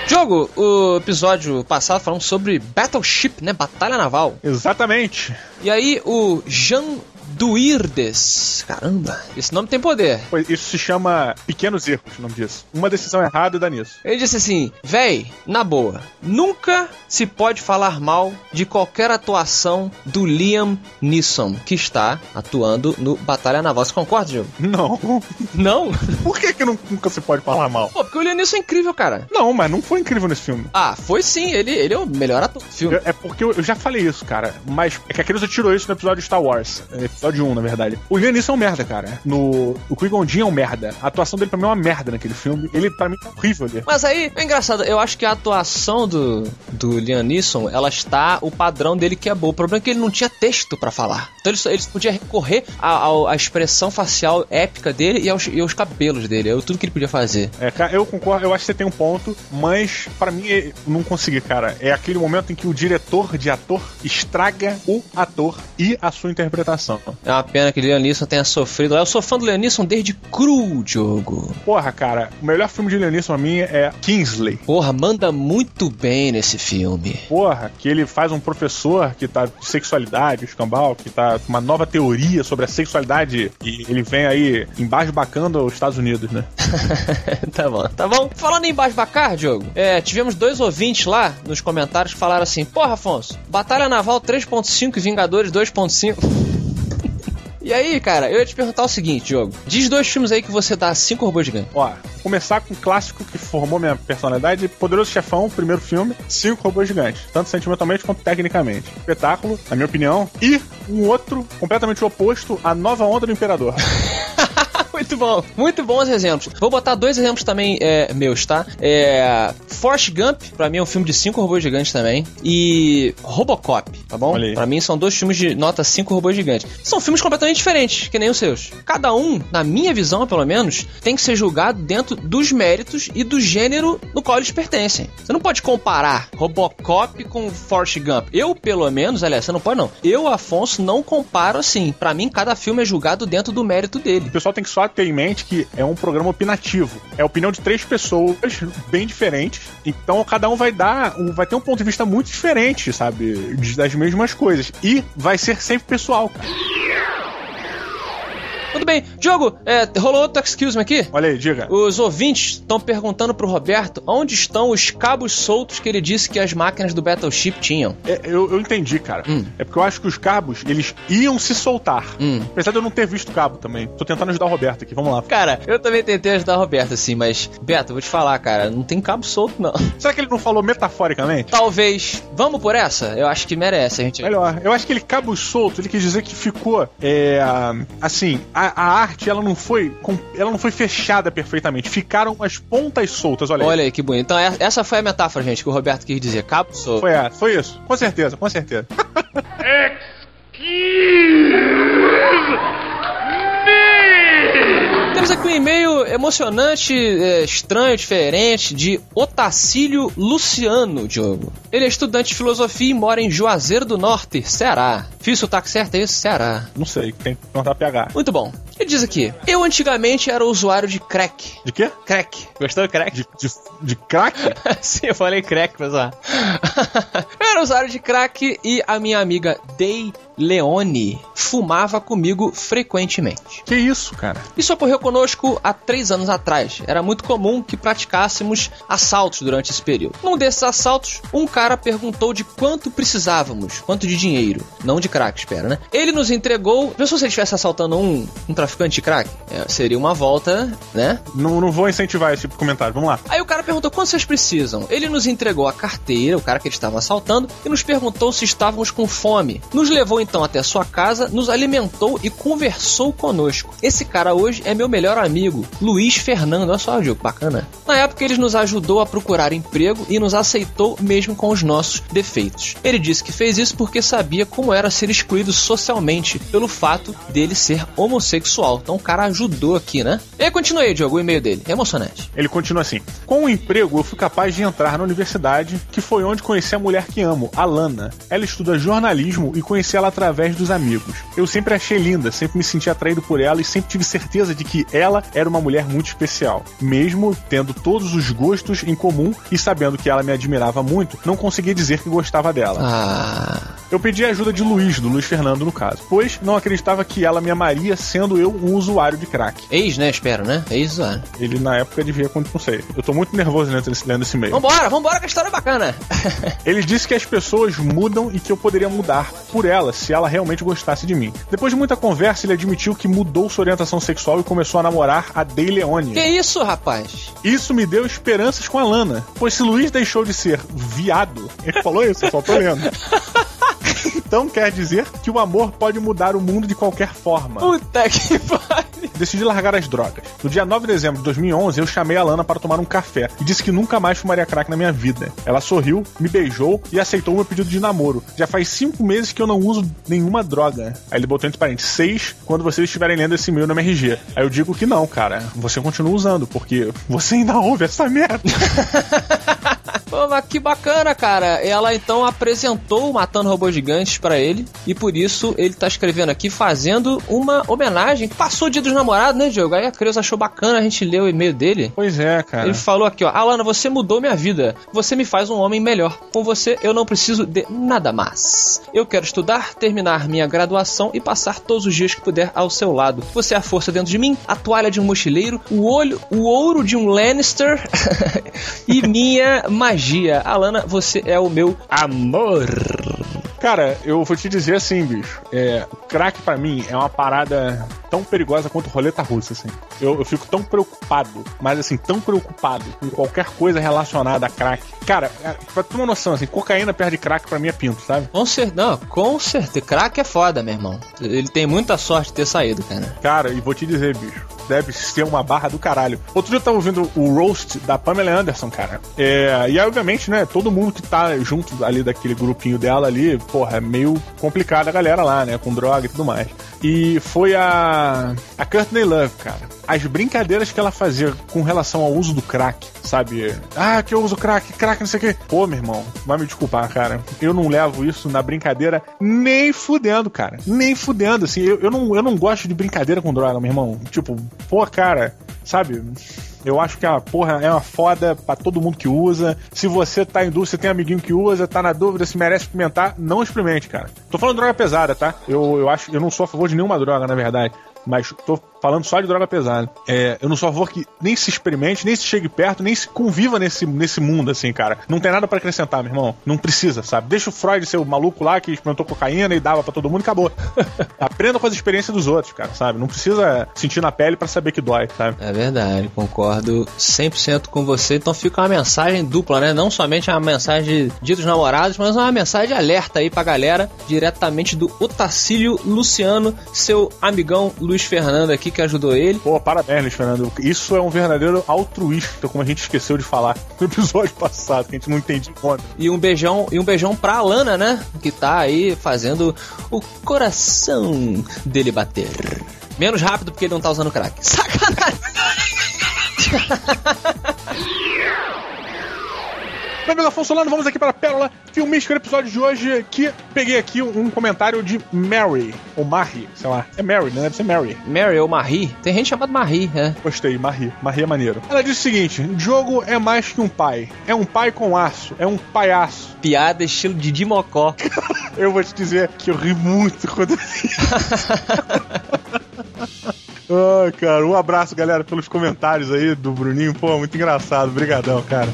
Jogo, o episódio passado falamos sobre Battleship, né? Batalha Naval. Exatamente. E aí o Jean Duirdes. Caramba, esse nome tem poder. Pois Isso se chama Pequenos Erros, o nome disso. Uma decisão errada dá nisso. Ele disse assim: véi, na boa, nunca se pode falar mal de qualquer atuação do Liam Neeson, que está atuando no Batalha Naval. Você concorda, Diogo? Não. Não? Por que, que não- nunca se pode falar mal? Pô, porque o Liam Neeson é incrível, cara. Não, mas não foi incrível nesse filme. Ah, foi sim, ele, ele é o melhor ator do filme. É porque eu, já falei isso, cara. Mas é que a Crisa tirou isso no episódio de Star Wars. É, Episódio 1, na verdade. O Liam Neeson é um merda, cara. No, o Qui-Gon é um merda. A atuação dele pra mim é uma merda naquele filme. Ele, pra mim, é horrível ali. Mas aí, é engraçado, eu acho que a atuação do, do Liam Neeson, ela está, o padrão dele que é bom. O problema é que ele não tinha texto pra falar. Então ele, só- ele podia recorrer à, expressão facial épica dele e aos, e aos cabelos dele. É tudo que ele podia fazer. É, cara, eu concordo, eu acho que você tem um ponto, mas pra mim é- eu não consegui, cara. É aquele momento em que o diretor de ator estraga o ator e a sua interpretação. É uma pena que o Liam Neeson tenha sofrido. Eu sou fã do Liam Neeson desde cru, Diogo. Porra, cara, o melhor filme de Liam Neeson pra mim é Kingsley. Porra, manda muito bem nesse filme. Porra, que ele faz um professor que tá de sexualidade, o escambau, que tá com uma nova teoria sobre a sexualidade e ele vem aí embasbacando os Estados Unidos, né? tá bom, tá bom. Falando em Basbacar, Diogo, é, tivemos dois ouvintes lá nos comentários que falaram assim: Porra, Afonso, Batalha Naval 3.5 e Vingadores 2.5. E aí, cara, eu ia te perguntar o seguinte, Diogo. Diz dois filmes aí que você dá cinco robôs gigantes. Ó, começar com um clássico que formou minha personalidade: Poderoso Chefão, primeiro filme, cinco robôs gigantes, tanto sentimentalmente quanto tecnicamente. Espetáculo, na minha opinião. E um outro completamente oposto: A Nova Onda do Imperador. Muito bom, muito bons exemplos. Vou botar dois exemplos também é, meus, tá? É, Forrest Gump, pra mim é um filme de cinco robôs gigantes também. E Robocop, tá bom? Pra mim são dois filmes de nota 5 robôs gigantes. São filmes completamente diferentes, que nem os seus. Cada um, na minha visão pelo menos, tem que ser julgado dentro dos méritos e do gênero no qual eles pertencem. Você não pode comparar Robocop com Forrest Gump. Eu, pelo menos, aliás, você não pode não. Eu, Afonso, não comparo assim. Pra mim, cada filme é julgado dentro do mérito dele. O pessoal tem que só ter em mente que é um programa opinativo. É a opinião de três pessoas bem diferentes. Então cada um vai dar, um- vai ter um ponto de vista muito diferente, sabe? Das mesmas coisas. E vai ser sempre pessoal, cara. Tudo bem. Diogo, é, rolou outro excuse me aqui? Olha aí, diga. Os ouvintes estão perguntando pro Roberto onde estão os cabos soltos que ele disse que as máquinas do Battleship tinham. É, eu, eu entendi, cara. Hum. É porque eu acho que os cabos, eles iam se soltar. Apesar de eu não ter visto o cabo também. Tô tentando ajudar o Roberto aqui, vamos lá. Cara, eu também tentei ajudar o Roberto assim, mas Beto, vou te falar, cara, não tem cabo solto não. Será que ele não falou metaforicamente? Talvez. Vamos por essa? Eu acho que merece, a gente. Melhor. Eu acho que ele cabos soltos, ele quis dizer que ficou. É, assim, a, a arte ela não foi. com- Ela não foi fechada perfeitamente. Ficaram as pontas soltas, olha, aí. Olha aí que bonito. Então é- essa foi a metáfora, gente, que o Roberto quis dizer. Cabo solto. Foi, essa, foi isso. Com certeza, com certeza. Temos aqui um e-mail emocionante, é, estranho, diferente, de Otacílio Luciano, Diogo. Ele é estudante de filosofia e mora em Juazeiro do Norte, Ceará. Fiz o sotaque certo, é isso? Ceará. Não sei, tem que perguntar PH. Muito bom. Ele diz aqui: Eu antigamente era usuário de crack. De quê? Crack. Gostou do crack? De, de, de crack? Sim, eu falei crack, pessoal. eu era usuário de crack e a minha amiga Day Leone fumava comigo frequentemente. Que isso, cara? Isso ocorreu conosco há três anos atrás. Era muito comum que praticássemos assaltos durante esse período. Num desses assaltos, um cara perguntou de quanto precisávamos, quanto de dinheiro, não de crack, espera, né? Ele nos entregou. Pensou se ele estivesse assaltando um, um traficante de crack? É, seria uma volta, né? Não, não vou incentivar esse tipo de comentário. Vamos lá. Aí o cara perguntou quanto vocês precisam. Ele nos entregou a carteira, o cara que eles estavam assaltando, e nos perguntou se estávamos com fome. Nos levou então até sua casa, nos alimentou e conversou conosco. Esse cara hoje é meu melhor amigo, Luiz Fernando. Olha só, Diogo, bacana. Na época ele nos ajudou a procurar emprego e nos aceitou mesmo com os nossos defeitos. Ele disse que fez isso porque sabia como era ser excluído socialmente pelo fato dele ser homossexual. Então o cara ajudou aqui, né? E aí continua aí, Diogo, o e-mail dele. É emocionante. Ele continua assim. Com o emprego, eu fui capaz de entrar na universidade, que foi onde conheci a mulher que amo, a Lana. Ela estuda jornalismo e conheci ela através dos amigos. Eu sempre achei linda, sempre me senti atraído por ela e sempre tive certeza de que ela era uma mulher muito especial. Mesmo tendo todos os gostos em comum e sabendo que ela me admirava muito, não conseguia dizer que gostava dela. Ah. Eu pedi a ajuda de Luiz, do Luiz Fernando no caso, pois não acreditava que ela me amaria sendo eu um usuário de crack. Ex, né? Espero, né? Ex-usuário. Ele na época devia, não sei. Eu tô muito nervoso lendo esse, lendo esse e-mail. Vambora, vambora que a história é bacana. Ele disse que as pessoas mudam e que eu poderia mudar por ela se ela realmente gostasse de mim. Depois de muita conversa, ele admitiu que mudou sua orientação sexual e começou a namorar a Day Leone. Que isso, rapaz? Isso me deu esperanças com a Lana, pois se Luiz deixou de ser viado, ele falou isso, eu só tô lendo. Então quer dizer que o amor pode mudar o mundo de qualquer forma. Puta que pariu. Decidi largar as drogas. No dia 9 de dezembro de 2011, eu chamei a Lana para tomar um café e disse que nunca mais fumaria crack na minha vida. Ela sorriu, me beijou e aceitou o meu pedido de namoro. Já faz cinco meses que eu não uso nenhuma droga. Aí ele botou entre parênteses, seis, quando vocês estiverem lendo esse e-mail no MRG. Aí eu digo que não, cara. Você continua usando, porque você ainda ouve essa merda. Pô, mas que bacana, cara. Ela então apresentou o Matando Robôs Gigantes para ele e por isso ele tá escrevendo aqui fazendo uma homenagem. Passou o dia dos namorados, né, Diogo? Aí a Creuza achou bacana a gente ler o e-mail dele. Pois é, cara. Ele falou aqui, ó: Alana, você mudou minha vida. Você me faz um homem melhor. Com você eu não preciso de nada mais. Eu quero estudar, terminar minha graduação e passar todos os dias que puder ao seu lado. Você é a força dentro de mim, a toalha de um mochileiro, o olho, o ouro de um Lannister e minha magia. Alana, você é o meu amor. Cara, eu vou te dizer assim, bicho. É, crack para mim é uma parada tão perigosa quanto roleta russa, assim. Eu, eu, fico tão preocupado, mas assim, tão preocupado com qualquer coisa relacionada a crack. Cara, é, pra ter uma noção, assim, cocaína perto de crack pra mim é pinto, sabe? Com certeza, não, com certeza. Crack é foda, meu irmão. Ele tem muita sorte de ter saído, cara. Cara, e vou te dizer, bicho, deve ser uma barra do caralho. Outro dia eu tava ouvindo o roast da Pamela Anderson, cara. É, e aí, obviamente, né, todo mundo que tá junto ali daquele grupinho dela ali, porra, é meio complicado a galera lá, né, com droga e tudo mais. E foi a. A Courtney Love, cara. As brincadeiras que ela fazia com relação ao uso do crack, sabe? Ah, que eu uso crack, crack, não sei o quê. Pô, meu irmão, vai me desculpar, cara. Eu não levo isso na brincadeira nem fudendo, cara. Nem fudendo, assim. Eu, eu, não, eu não gosto de brincadeira com droga, meu irmão. Tipo, pô, cara, sabe? Eu acho que a porra é uma foda pra todo mundo que usa. Se você tá em dúvida, você tem amiguinho que usa, tá na dúvida se merece experimentar, não experimente, cara. Tô falando droga pesada, tá? Eu, eu acho, eu não sou a favor de nenhuma droga, na verdade. Mas tô falando só de droga pesada. É, eu não sou a favor que nem se experimente, nem se chegue perto, nem se conviva nesse, nesse mundo, assim, cara. Não tem nada para acrescentar, meu irmão. Não precisa, sabe? Deixa o Freud ser o maluco lá que experimentou cocaína e dava para todo mundo e acabou. Aprenda com as experiências dos outros, cara, sabe? Não precisa sentir na pele para saber que dói, sabe? É verdade, concordo 100% com você. Então fica uma mensagem dupla, né? Não somente uma mensagem de dos namorados, mas uma mensagem alerta aí pra galera, diretamente do Otacílio Luciano, seu amigão Luiz Fernando aqui que ajudou ele. Pô, parabéns, Fernando. Isso é um verdadeiro altruísta, como a gente esqueceu de falar no episódio passado, que a gente não entendia conta. E um beijão, e um beijão pra Alana, né? Que tá aí fazendo o coração dele bater. Menos rápido porque ele não tá usando crack. Sacanagem! Meu amigo Afonso Solano, vamos aqui para a Pérola Filmística, episódio de hoje, que peguei aqui um, comentário de Mary, ou Marie, sei lá. É Mary, né? Deve ser Mary. Mary ou Marie? Tem gente chamada Marie, né? Gostei, Marie. Marie é maneiro. Ela diz o seguinte, jogo é mais que um pai. É um pai com aço. É um palhaço. Piada estilo Didi Mocó. eu vou te dizer que eu ri muito quando. Ai, cara, um abraço, galera, pelos comentários aí do Bruninho. Pô, muito engraçado. Obrigadão, cara.